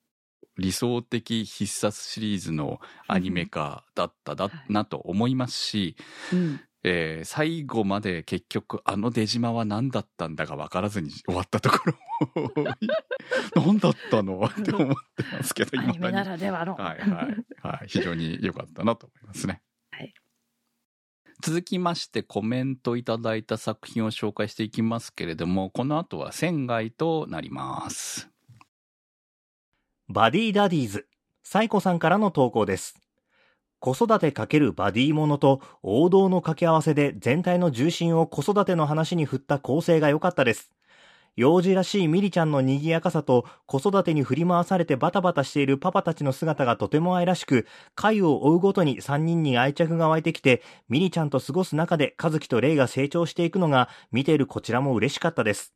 理想的必殺シリーズのアニメ化だっただなと思いますし、うん。えー最後まで結局あの出島は何だったんだか分からずに終わったところも 何だったの？って思ってますけどアニメなにらではの。はいはいはい非常に良かったなと思いますね。はい続きましてコメントいただいた作品を紹介していきますけれどもこの後は仙外となります。バディダディーズ、サイコさんからの投稿です。子育て×バディものと王道の掛け合わせで全体の重心を子育ての話に振った構成が良かったです。幼児らしいミリちゃんの賑やかさと子育てに振り回されてバタバタしているパパたちの姿がとても愛らしく、回を追うごとに3人に愛着が湧いてきて、ミリちゃんと過ごす中で和樹とレイが成長していくのが見ているこちらも嬉しかったです。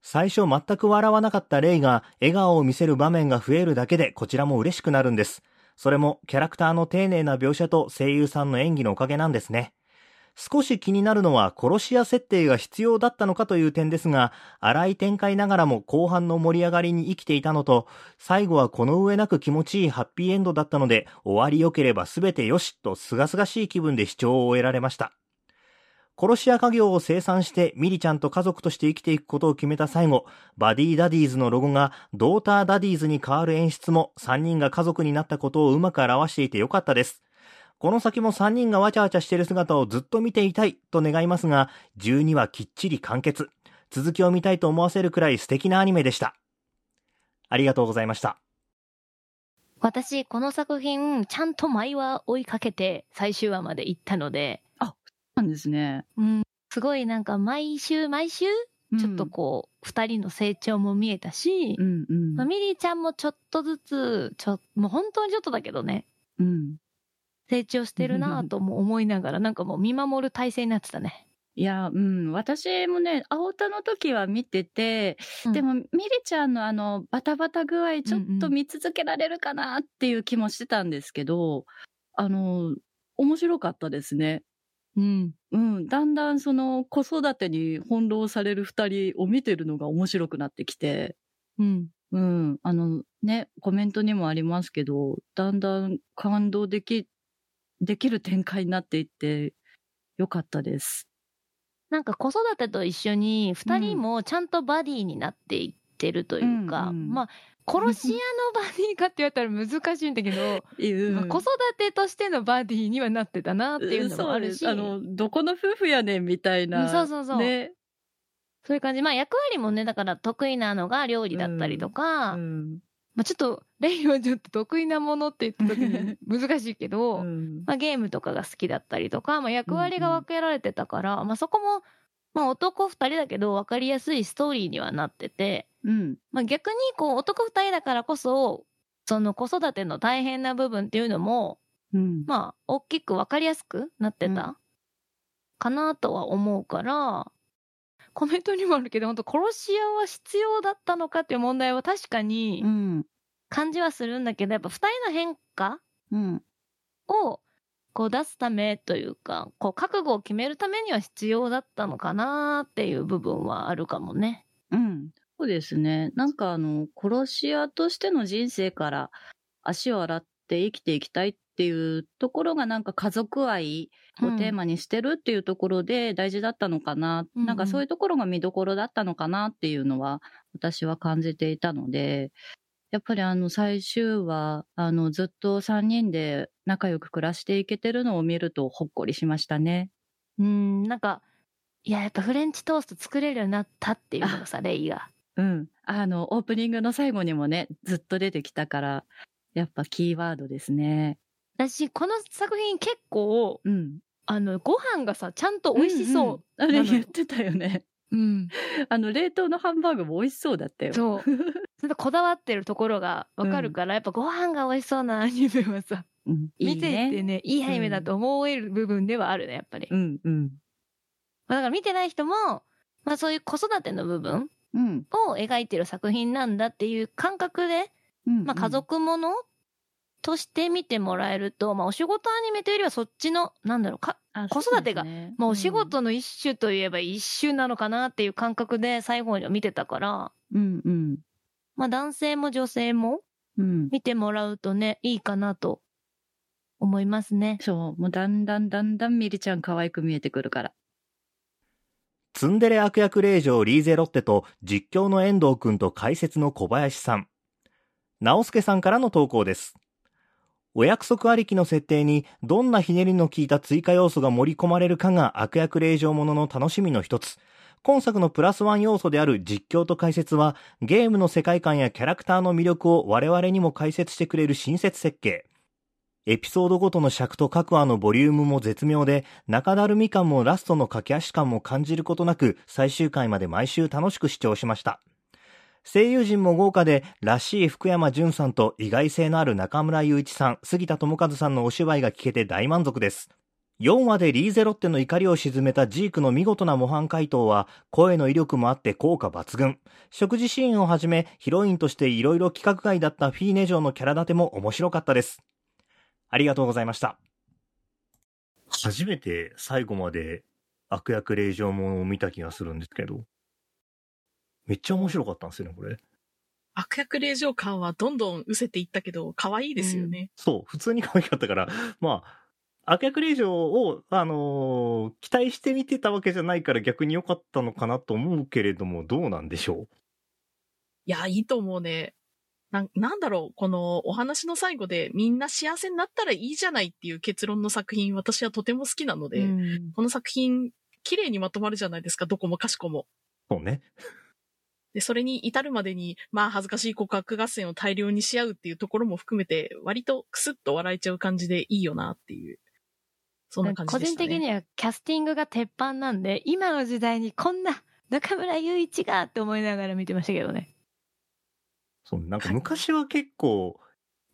最初全く笑わなかったレイが笑顔を見せる場面が増えるだけでこちらも嬉しくなるんです。それもキャラクターの丁寧な描写と声優さんの演技のおかげなんですね。少し気になるのは殺し屋設定が必要だったのかという点ですが、荒い展開ながらも後半の盛り上がりに生きていたのと、最後はこの上なく気持ちいいハッピーエンドだったので、終わり良ければ全てよしと清々しい気分で視聴を終えられました。殺し屋家業を生産してミリちゃんと家族として生きていくことを決めた最後、バディダディーズのロゴがドーターダディーズに変わる演出も3人が家族になったことをうまく表していてよかったです。この先も3人がわちゃわちゃしている姿をずっと見ていたいと願いますが、12話きっちり完結。続きを見たいと思わせるくらい素敵なアニメでした。ありがとうございました。私、この作品、ちゃんと毎話追いかけて最終話まで行ったので、なんですね。うん、すごいなんか毎週毎週、ちょっとこう、二人の成長も見えたしう、んうん。まあ、ミリーちゃんもちょっとずつ、ちょ、もう本当にちょっとだけどね、うん。成長してるなぁとも思いながら、なんかもう見守る体制になってたね。いや、うん。私もね、青田の時は見てて、うんでも、ミリちゃんのあの、バタバタ具合、ちょっと見続けられるかなっていう気もしてたんですけど、あの、面白かったですね。うん。うん。だんだんその子育てに翻弄される二人を見てるのが面白くなってきて、うん。うん。あの、ね、コメントにもありますけど、だんだん感動でき、できる展開になっていって、よかったです。なんか子育てと一緒に二人もちゃんとバディになっていってるというか、うんうんまあ、殺し屋のバディかって言われたら難しいんだけど、うんまあ子育てとしてのバディにはなってたなっていうのもあるし、そうですあの、どこの夫婦やねんみたいな。うんそうそうそうね。そういう感じ。まあ役割もね、だから得意なのが料理だったりとか、うん。まあちょっと、レイはちょっと得意なものって言った時に難しいけど、うんまあゲームとかが好きだったりとか、まあ役割が分けられてたから、まあそこも、まあ男二人だけど分かりやすいストーリーにはなってて、うん。まあ逆にこう男二人だからこそ、その子育ての大変な部分っていうのも、うん。まあ大きく分かりやすくなってうたかなとは思うから、コメントにもあるけど、本当殺し屋は必要だったのかっていう問題は確かにうん。感じはするんだけど、やっぱ二人の変化うん。をこう出すためというか、こう覚悟を決めるためには必要だったのかなっていう部分はあるかもね。うん。そうですね。なんかあの、殺し屋としての人生から足を洗って生きていきたいっていうところがなんか家族愛をテーマにしてるっていうところで大事だったのかな。うんなんかそういうところが見どころだったのかなっていうのは私は感じていたので、やっぱりあの最終話、あのずっと3人で仲良く暮らしていけてるのを見るとほっこりしましたね。うん、なんか、いや、やっぱフレンチトースト作れるようになったっていうのがさ、レイが。うん。あの、オープニングの最後にもね、ずっと出てきたから、やっぱキーワードですね。私、この作品結構、うん。あの、ご飯がさ、ちゃんと美味しそう。うんうんあれ言ってたよね。うん。あの、冷凍のハンバーグも美味しそうだったよ。そう。それでこだわってるところがわかるから、やっぱご飯が美味しそうなアニメはさ、うん。いい見ていてね、いいアニメだと思える部分ではあるね、やっぱり。うん、うん。まあだから見てない人も、まあそういう子育ての部分うん。を描いてる作品なんだっていう感覚で、うん。まあ家族ものとして見てもらえると、まあお仕事アニメというよりはそっちの、なんだろう、か、あ子育てがまあお仕事の一種といえば一種なのかなっていう感覚で最後には見てたから、うん、うん。まあ男性も女性もうん。見てもらうとね、いいかなと思いますね。そう。もうだんだんだんだんミリちゃん可愛く見えてくるから。ツンデレ悪役令嬢リーゼロッテと実況の遠藤くんと解説の小林さん。直輔さんからの投稿です。お約束ありきの設定にどんなひねりの効いた追加要素が盛り込まれるかが悪役令嬢ものの楽しみの一つ。今作のプラスワン要素である実況と解説はゲームの世界観やキャラクターの魅力を我々にも解説してくれる親切設計。エピソードごとの尺と各話のボリュームも絶妙で、中だるみ感もラストの駆け足感も感じることなく、最終回まで毎週楽しく視聴しました。声優陣も豪華で、らしい福山潤さんと意外性のある中村雄一さん、杉田智和さんのお芝居が聞けて大満足です。4話でリーゼロッテの怒りを鎮めたジークの見事な模範回答は、声の威力もあって効果抜群。食事シーンをはじめ、ヒロインとして色々企画外だったフィーネ嬢のキャラ立ても面白かったです。ありがとうございました。初めて最後まで悪役令状ものを見た気がするんですけど、めっちゃ面白かったんですよね、これ。悪役令状感はどんどん失せていったけど、可愛いですよね。そう、普通に可愛かったから、まあ、悪役令状を、あのー期待して見てたわけじゃないから逆に良かったのかなと思うけれども、どうなんでしょいや、いいと思うね。なんなんだろう、このお話の最後でみんな幸せになったらいいじゃないっていう結論の作品、私はとても好きなので、うんこの作品、綺麗にまとまるじゃないですか、どこもかしこも。うそうね。で、それに至るまでに、まあ恥ずかしい告白合戦を大量にし合うっていうところも含めて、割とクスッと笑えちゃう感じでいいよなっていう、そんな感じ個でした、ね。人的にはキャスティングが鉄板なんで、今の時代にこんな中村雄一がって思いながら見てましたけどね。そう、なんか昔は結構、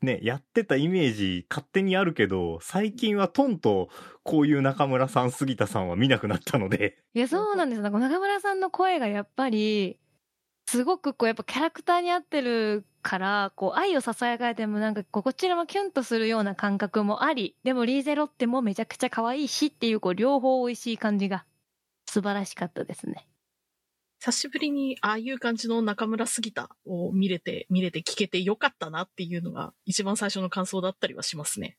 ね、やってたイメージ勝手にあるけど、最近はトンとこういう中村さん、杉田さんは見なくなったので、いや、そうなんですよ。なんか中村さんの声がやっぱり、すごくこう、やっぱキャラクターに合ってるから、こう、愛を囁かれてもなんかこちらもキュンとするような感覚もあり、でもリーゼロッテもめちゃくちゃ可愛いしっていう、こう、両方美味しい感じが素晴らしかったですね。久しぶりにああいう感じの中村杉田を見れて、見れて聞けてよかったなっていうのが一番最初の感想だったりはしますね。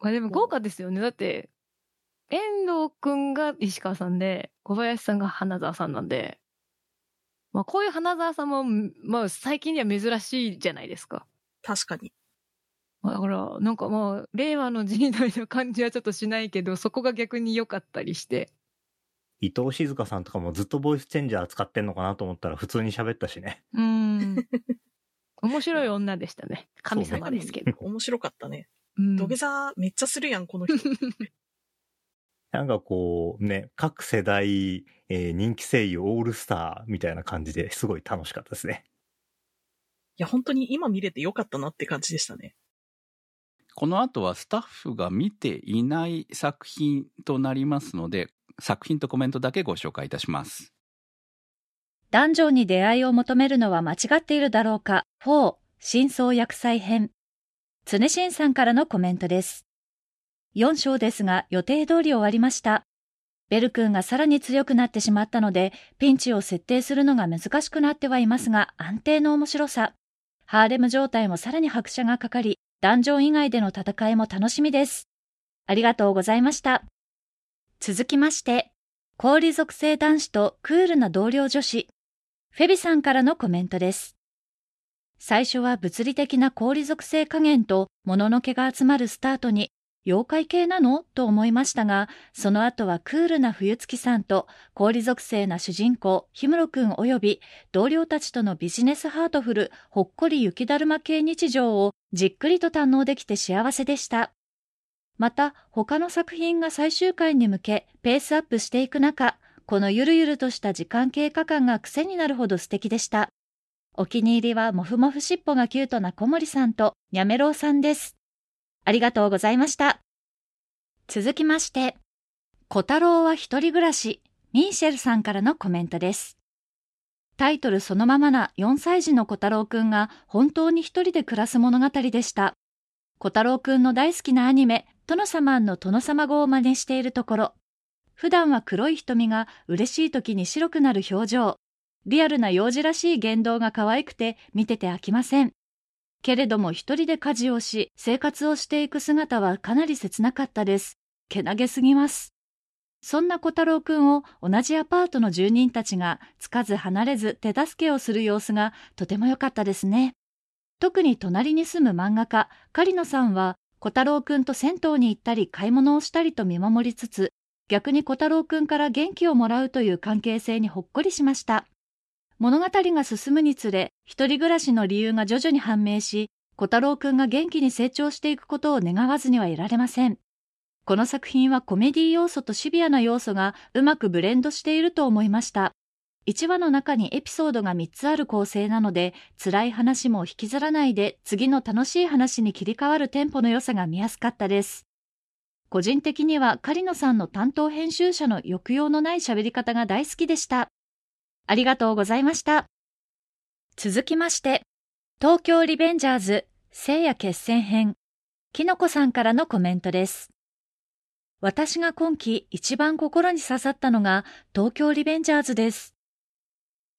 まあでも豪華ですよね。だって、遠藤くんが石川さんで、小林さんが花澤さんなんで、まあこういう花澤さんも、まあ最近には珍しいじゃないですか。確かに。まあだから、なんかまあ、令和の時代の感じはちょっとしないけど、そこが逆に良かったりして。伊藤静香さんとかもずっとボイスチェンジャー使ってんのかなと思ったら普通に喋ったしね。うーん。面白い女でしたね。神様ですけど。面白かったね。うん土下座めっちゃするやん、この人。なんかこうね、各世代、えー人気声優オールスターみたいな感じですごい楽しかったですね。いや、本当に今見れてよかったなって感じでしたね。この後はスタッフが見ていない作品となりますので、作品とコメントだけご紹介いたします。男女に出会いを求めるのは間違っているだろうか ?4 真相薬剤編。常新さんからのコメントです。4章ですが予定通り終わりました。ベル君がさらに強くなってしまったので、ピンチを設定するのが難しくなってはいますが、安定の面白さ。ハーレム状態もさらに拍車がかかり、ダンジョン以外での戦いも楽しみです。ありがとうございました。続きまして、氷属性男子とクールな同僚女子、フェビさんからのコメントです。最初は物理的な氷属性加減と物の毛が集まるスタートに、妖怪系なの？と思いましたが、その後はクールな冬月さんと氷属性な主人公、氷室くん及び同僚たちとのビジネスハートフル、ほっこり雪だるま系日常をじっくりと堪能できて幸せでした。また、他の作品が最終回に向けペースアップしていく中、このゆるゆるとした時間経過感が癖になるほど素敵でした。お気に入りはもふもふしっぽがキュートな小森さんとにゃめろうさんです。ありがとうございました。続きまして、小太郎は一人暮らし、ミーシェルさんからのコメントです。タイトルそのままな4歳児の小太郎くんが本当に一人で暮らす物語でした。小太郎くんの大好きなアニメ、殿様の殿様語を真似しているところ、普段は黒い瞳が嬉しい時に白くなる表情、リアルな幼児らしい言動が可愛くて見てて飽きません。けれども一人で家事をし、生活をしていく姿はかなり切なかったです。けなげすぎます。そんな小太郎くんを同じアパートの住人たちがつかず離れず手助けをする様子がとても良かったですね。特に隣に住む漫画家、狩野さんは小太郎くんと銭湯に行ったり買い物をしたりと見守りつつ、逆に小太郎くんから元気をもらうという関係性にほっこりしました。物語が進むにつれ、一人暮らしの理由が徐々に判明し、小太郎くんが元気に成長していくことを願わずにはいられません。この作品はコメディ要素とシビアな要素がうまくブレンドしていると思いました。1話の中にエピソードが3つある構成なので、辛い話も引きずらないで次の楽しい話に切り替わるテンポの良さが見やすかったです。個人的には狩野さんの担当編集者の抑揚のない喋り方が大好きでした。ありがとうございました。続きまして、東京リベンジャーズ聖夜決戦編、きのこさんからのコメントです。私が今季一番心に刺さったのが東京リベンジャーズです。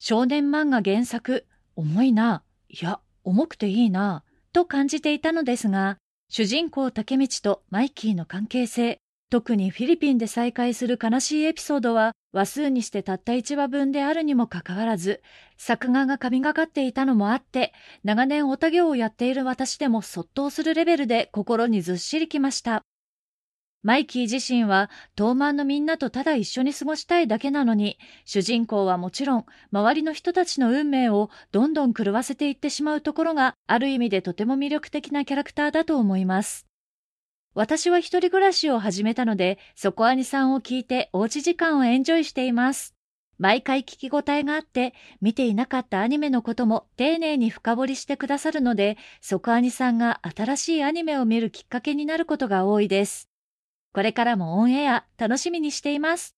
少年漫画原作、重いな、いや、重くていいな、と感じていたのですが、主人公竹道とマイキーの関係性、特にフィリピンで再会する悲しいエピソードは話数にしてたった1話分であるにもかかわらず、作画が神がかっていたのもあって、長年オタ業をやっている私でもそっとするレベルで心にずっしりきました。マイキー自身は、東満のみんなとただ一緒に過ごしたいだけなのに、主人公はもちろん、周りの人たちの運命をどんどん狂わせていってしまうところが、ある意味でとても魅力的なキャラクターだと思います。私は一人暮らしを始めたので、そこアニさんを聞いておうち時間をエンジョイしています。毎回聞き応えがあって、見ていなかったアニメのことも丁寧に深掘りしてくださるので、そこアニさんが新しいアニメを見るきっかけになることが多いです。これからもオンエア楽しみにしています。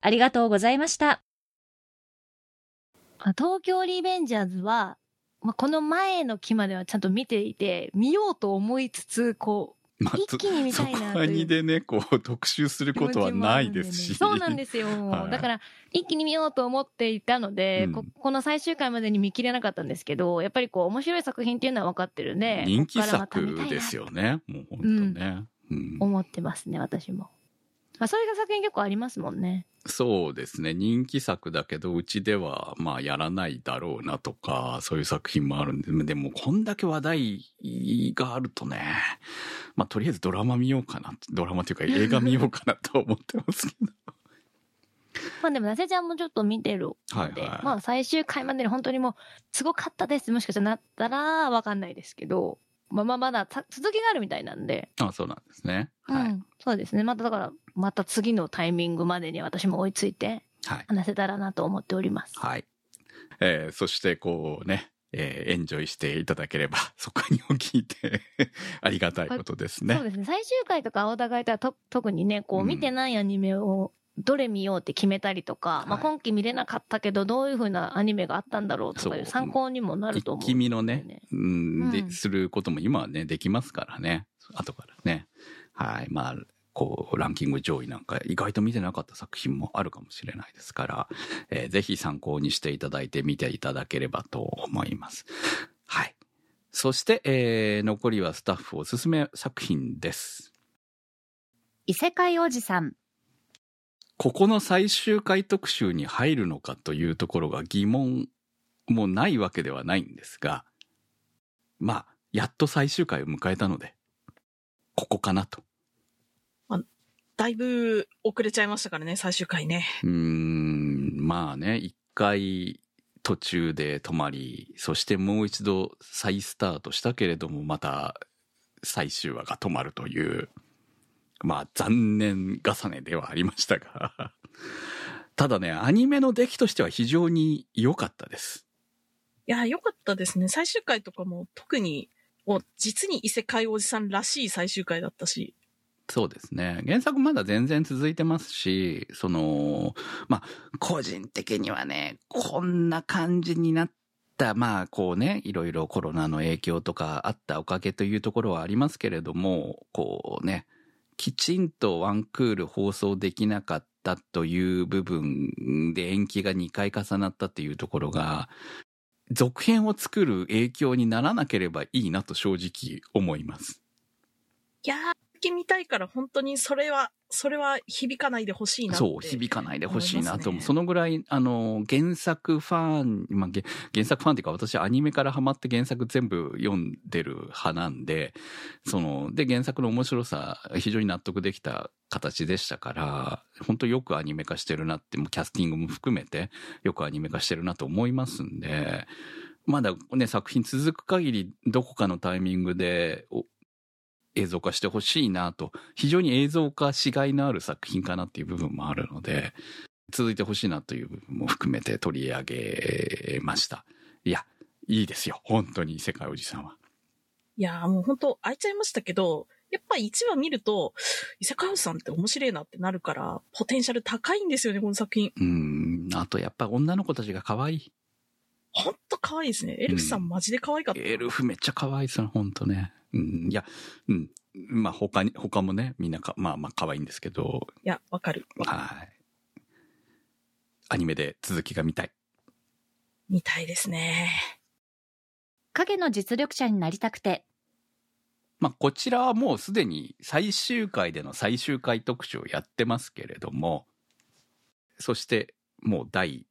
ありがとうございました。あ東京リベンジャーズは、まあ、この前の期まではちゃんと見ていて、見ようと思いつつ、こう、まあ一気に見たいなというそこでね、こう、特集することはないですし。そうなんですよ。はいだから、一気に見ようと思っていたので、うんこ、この最終回までに見切れなかったんですけど、やっぱりこう、面白い作品っていうのは分かってるんで、人気作ですよね。もう本当ね。うん思ってますね、私も。まあ、それが作品結構ありますもんね。そうですね。人気作だけど、うちでは、まあ、やらないだろうなとか、そういう作品もあるんで、でも、こんだけ話題があるとね、まあ、とりあえずドラマ見ようかな。ドラマというか 映画見ようかなと思ってますけど。まあでも、なせちゃんもちょっと見てるので、はいはいまあ最終回までに本当にもう、すごかったです。もしかしたらなったら、わかんないですけど、まあまあまだた続きがあるみたいなんで、あ、そうなんですね。はい。うん、そうですね。まただから、また次のタイミングまでに私も追いついてはい。話せたらなと思っております。はい。えーそして、こうね、えーエンジョイしていただければ、そこにを聞いて、ありがたいことですね。そうですね。最終回とかお互いとはと特にね、こううん見てないアニメをどれ見ようって決めたりとか、まあはい今期見れなかったけどどういう風なアニメがあったんだろうとかいう参考にもなると思う。一気見のね、うん、で、うんすることも今はね、できますからね。後からね。はい。まあ、こう、ランキング上位なんか意外と見てなかった作品もあるかもしれないですから、えーぜひ参考にしていただいて見ていただければと思います。はい。そして、えー残りはスタッフおすすめ作品です。異世界おじさん。ここの最終回特集に入るのかというところが疑問もないわけではないんですが、まあ、やっと最終回を迎えたので、ここかなと。だいぶ遅れちゃいましたからね、最終回ね。うーん、まあね、一回途中で止まり、そしてもう一度再スタートしたけれども、また最終話が止まるという、まあ残念重ねではありましたが、ただね、アニメの出来としては非常に良かったです。いや、良かったですね。最終回とかも特に、もう実に異世界おじさんらしい最終回だったし。そうですね。原作まだ全然続いてますし、その、まあ、個人的にはね、こんな感じになった、まあ、こうね、いろいろコロナの影響とかあったおかげというところはありますけれども、こうね、きちんとワンクール放送できなかったという部分で延期が2回重なったというところが、続編を作る影響にならなければいいなと正直思います。いやー、見たいから本当にそれは、それは響かないでほしいなって。そう、響かないでほしいなと思う。そのぐらい、あの、原作ファン、まあ、げ原作ファンっていうか私アニメからハマって原作全部読んでる派なんで、その、で、原作の面白さ、非常に納得できた形でしたから、本当よくアニメ化してるなって、もうキャスティングも含めて、よくアニメ化してるなと思いますんで、まだね、作品続く限り、どこかのタイミングでお映像化してほしいなと、非常に映像化しがいのある作品かなっていう部分もあるので、続いてほしいなという部分も含めて取り上げました。いや、いいですよ。本当に、世界おじさんは。いやーもう本当開いちゃいましたけど、やっぱ1話見ると、伊勢川さんって面白いなってなるから、ポテンシャル高いんですよね、この作品。うん、あとやっぱ女の子たちが可愛い。ほんと可愛いですね。エルフさんマジで可愛かった。エルフめっちゃ可愛いですね、本当ね。うん、いや、うん。まあ他に、他もね、みんなか、まあまあ可愛いんですけど、いや、わかる。はい。アニメで続きが見たい。みたいですね。影の実力者になりたくて、まあこちらはもうすでに最終回での最終回特集をやってますけれども、そしてもう第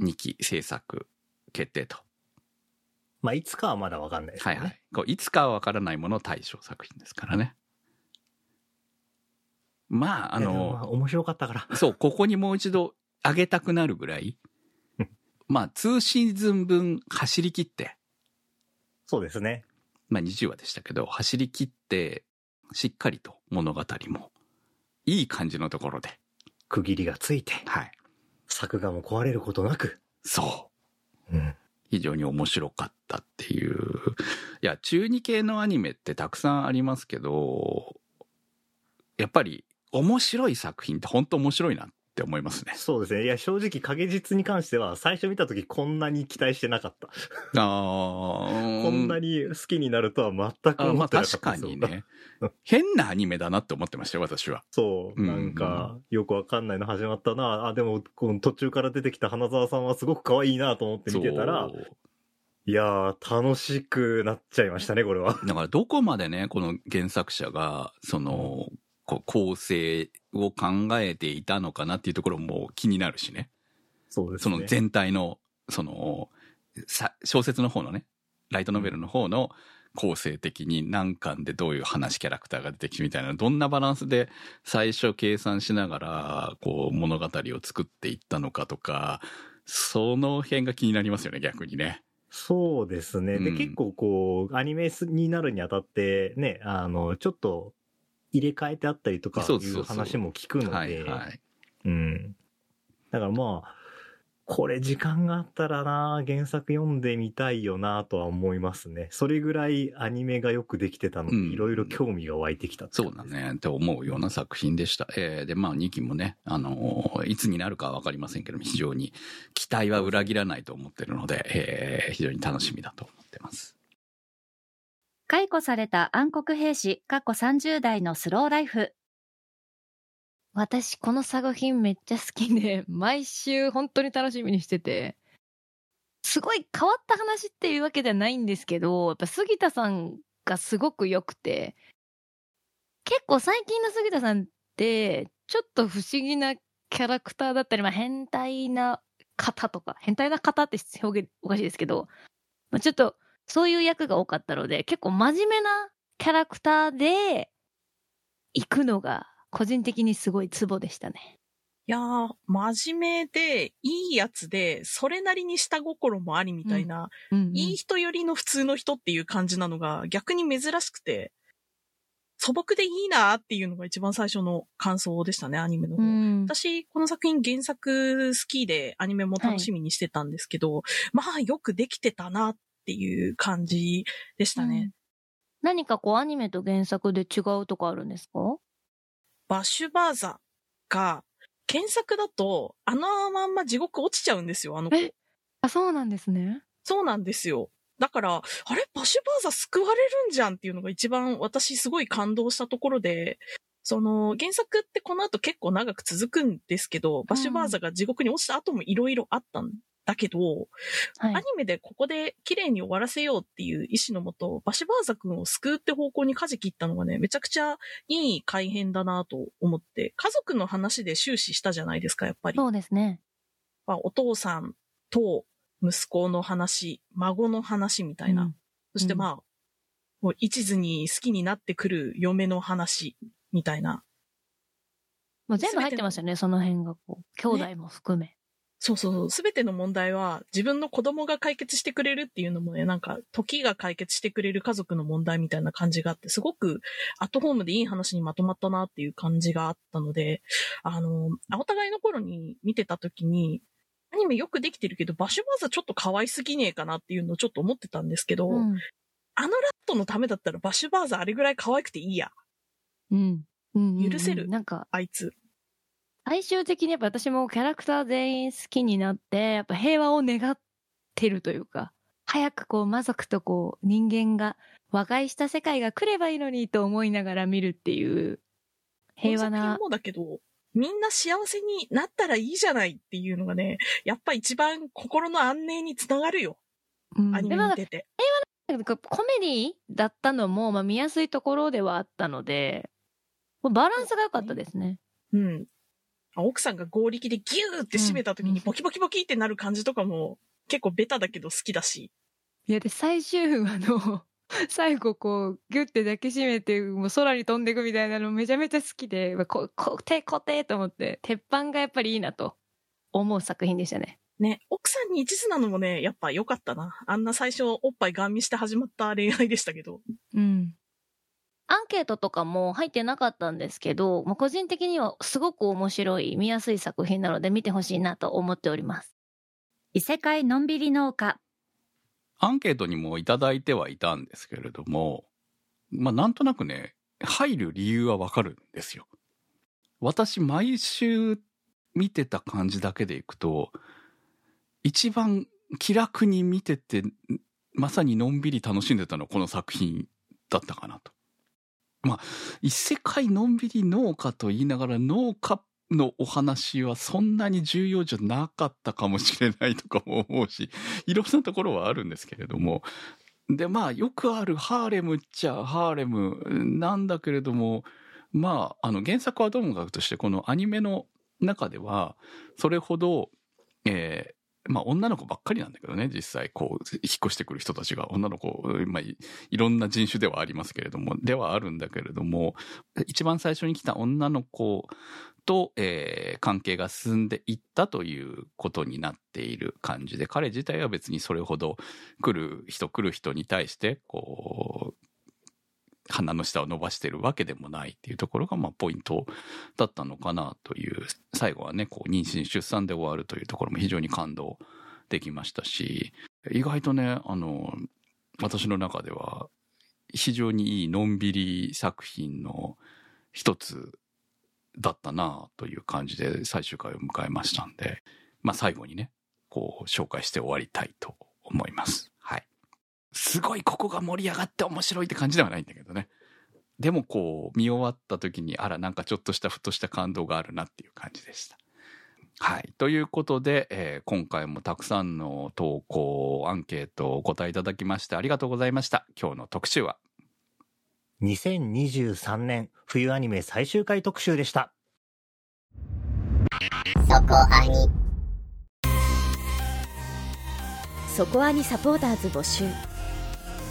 2期制作決定と。まあ、いつかはまだわかんないですよね。はいはい。こういつかはわからないもの対象作品ですからね。まあ、あの、面白かったから。そう、ここにもう一度上げたくなるぐらいうん、まあ、2シーズン分走り切って、そうですね。まあ20話でしたけど、走り切って、しっかりと物語も、いい感じのところで、区切りがついて、はい。作画も壊れることなく。そう。非常に面白かったっていう。いや、中二系のアニメってたくさんありますけど、やっぱり面白い作品って本当面白いなって思いますね。そうですね。いや、正直、影実に関しては、最初見た時こんなに期待してなかった。あー こんなに好きになるとは全くあまあ思ってなかった確かですよにね。変なアニメだなって思ってましたよ、私は。そう、うんなんか、よくわかんないの始まったな。あ、でも、この途中から出てきた花沢さんはすごく可愛いなと思って見てたらいやー、楽しくなっちゃいましたね、これは。だからどこまでね、この原作者が、その、こう構成を考えていたのかなっていうところも気になるしね。そうですね。その全体の、その、さ小説の方のね、ライトノベルの方の構成的に何巻でどういう話キャラクターが出てきてみたいな、どんなバランスで最初計算しながら、こう物語を作っていったのかとか、その辺が気になりますよね、逆にね。そうですね。で、うん結構こう、アニメになるにあたって、ね、あの、ちょっと入れ替えてあったりとかいそう話も聞くので、はいはい。うん。だからまあ、これ時間があったらな、原作読んでみたいよなとは思いますね。それぐらいアニメがよくできてたので、うんいろいろ興味が湧いてきたってそうだね、って思うような作品でした。えーで、まあ2期もね、あのーいつになるかはわかりませんけども、非常に期待は裏切らないと思ってるので、えー非常に楽しみだと思ってます。解雇された暗黒兵士、過去30代のスローライフ。私、この作品めっちゃ好きで、毎週本当に楽しみにしてて、すごい変わった話っていうわけじゃないんですけど、やっぱ杉田さんがすごく良くて、結構最近の杉田さんって、ちょっと不思議なキャラクターだったり、まあ変態な方とか、変態な方って表現おかしいですけど、まあ、ちょっとそういう役が多かったので、結構真面目なキャラクターで行くのが個人的にすごいツボでしたね。いやー、真面目で、いいやつで、それなりに下心もありみたいな、うんうんいい人よりの普通の人っていう感じなのが逆に珍しくて、素朴でいいなっていうのが一番最初の感想でしたね、アニメの方。うん私、この作品原作好きでアニメも楽しみにしてたんですけど、まあよくできてたなっていう感じでしたね。何かこうアニメと原作で違うとこあるんですか？バッシュバーザが、検索だと、あのまんま地獄落ちちゃうんですよ、あの子。え？あ、そうなんですね。そうなんですよ。だから、あれ？バッシュバーザ救われるんじゃんっていうのが一番私すごい感動したところで、その原作ってこの後結構長く続くんですけど、バッシュバーザが地獄に落ちた後もいろいろあったんだけど、はいアニ。メでここで綺麗に終わらせようっていう意思のもと、バシバーザ君を救うって方向に舵切ったのがね、めちゃくちゃいい改変だなと思って、家族の話で終始したじゃないですか、やっぱり。そうですね。まあ、お父さんと息子の話、孫の話みたいな。うんそしてまあ、もう一途に好きになってくる嫁の話みたいな。もう全部入ってますよね、その辺がこう。兄弟も含め。そうそうそう。すべての問題は自分の子供が解決してくれるっていうのもね、なんか時が解決してくれる家族の問題みたいな感じがあって、すごくアットホームでいい話にまとまったなっていう感じがあったので、あの、お互いの頃に見てた時に、アニメよくできてるけど、バシュバーザちょっと可愛すぎねえかなっていうのをちょっと思ってたんですけど、うん。あのラットのためだったらバシュバーザあれぐらい可愛くていいや、うん。うんうん許せるなんか、あいつ。最終的にやっぱ私もキャラクター全員好きになって、やっぱ平和を願ってるというか、早くこう魔族とこう人間が和解した世界が来ればいいのにと思いながら見るっていう平和なもだけど、みんな幸せになったらいいじゃないっていうのがね、やっぱ一番心の安寧につながるよ。うんアニメ見てて。なんかコメディだったのも、まあ、見やすいところではあったので、バランスが良かったですね。うん。あ奥さんが合力でギューって締めた時うんにボキボキボキってなる感じとかも結構ベタだけど好きだし。いや、で、最終話の、最後こう、ギュッて抱きしめて、もう空に飛んでいくみたいなのめちゃめちゃ好きで、まあこ、こ、て、こてと思って、鉄板がやっぱりいいなと思う作品でしたね。ね、奥さんに一途なのもね、やっぱ良かったな。あんな最初おっぱいガン見して始まった恋愛でしたけど。うん。アンケートとかも入ってなかったんですけど、もう個人的にはすごく面白い、見やすい作品なので見てほしいなと思っております。異世界のんびり農家。アンケートにもいただいてはいたんですけれども、まあなんとなくね、入る理由はわかるんですよ。私毎週見てた感じだけでいくと、一番気楽に見てて、まさにのんびり楽しんでたのはこの作品だったかなと。まあ、異世界のんびり農家と言いながら農家のお話はそんなに重要じゃなかったかもしれないとかも思うし、いろんなところはあるんですけれども。で、まあ、よくあるハーレムっちゃハーレムなんだけれども、まあ、あの、原作はともかくとして、このアニメの中では、それほど、えまあ、女の子ばっかりなんだけどね、実際、こう、引っ越してくる人たちが、女の子、まあ、いいろんな人種ではありますけれども、ではあるんだけれども、一番最初に来た女の子と、えー関係が進んでいったということになっている感じで、彼自体は別にそれほど来る人来る人に対して、こう、鼻の下を伸ばしてるわけでもないっていうところが、まあ、ポイントだったのかなという、最後はね、こう、妊娠出産で終わるというところも非常に感動できましたし、意外とね、あの、私の中では、非常にいいのんびり作品の一つだったなという感じで最終回を迎えましたんで、まあ最後にね、こう紹介して終わりたいと思います。はい。すごいここが盛り上がって面白いって感じではないんだけどね。でもこう見終わった時に、あらなんかちょっとしたふとした感動があるなっていう感じでした。はい。ということで、えー今回もたくさんの投稿、アンケートをお答えいただきましてありがとうございました。今日の特集は2023年冬アニメ最終回特集でした。そこアニそこアニサポーターズ募集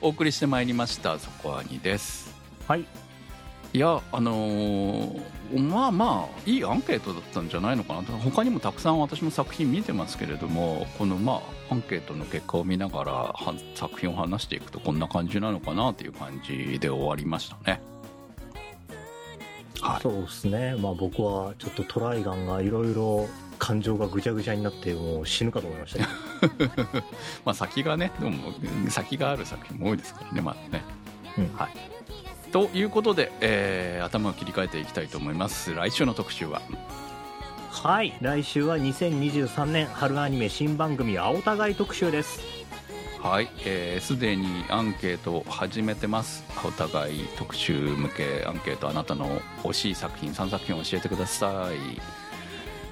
お送りしてまいりました、そこアニです。はい。いや、あのーまあまあ、いいアンケートだったんじゃないのかなと。他にもたくさん私も作品見てますけれども、このまあ、アンケートの結果を見ながらは作品を話していくとこんな感じなのかなという感じで終わりましたね。はい。そうですね。まあ僕はちょっとトライガンがいろいろ感情がぐちゃぐちゃになってもう死ぬかと思いましたね。まあ先がね、でも先がある作品も多いですからね、まだね。うんはい。ということで、えー頭を切り替えていきたいと思います。来週の特集は、はい来週は2023年春アニメ新番組青互い特集ですはいえーすで、にアンケートを始めてますお互い特集向けアンケートあなたの惜しい作品3作品を教えてください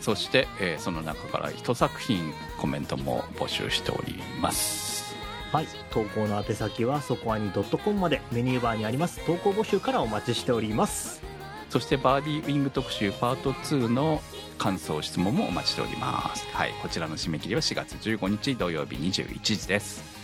そして、えーその中から1作品コメントも募集しております。はい。投稿の宛先はそこアニ .com まで。メニューバーにあります。投稿募集からお待ちしております。そしてバーディーウィング特集パート2の感想質問もお待ちしております。はい。こちらの締め切りは4月15日土曜日21時です。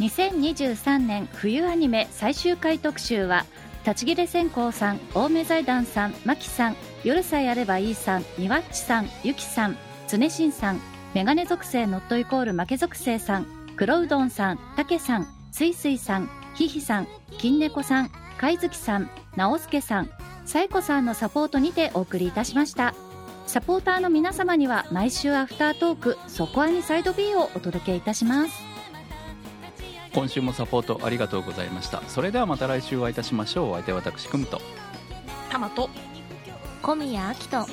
2023年冬アニメ最終回特集は立ち切れ線香さん青梅財団さんマキさん夜さえあればいいさんにわっちさんゆきさん常しんさんメガネ属性ノットイコール負け属性さん黒うどんさんたけさんすいすいさんひひさん金猫さん貝月さん直輔さんさえこさんのサポートにてお送りいたしました。サポーターの皆様には毎週アフタートーク「そこアニサイド B」をお届けいたします。今週もサポートありがとうございました。それではまた来週お会いいたしましょう。お相手は私くむと。タマと小宮明と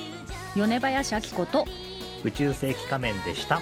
米林明子と宇宙世紀仮面でした。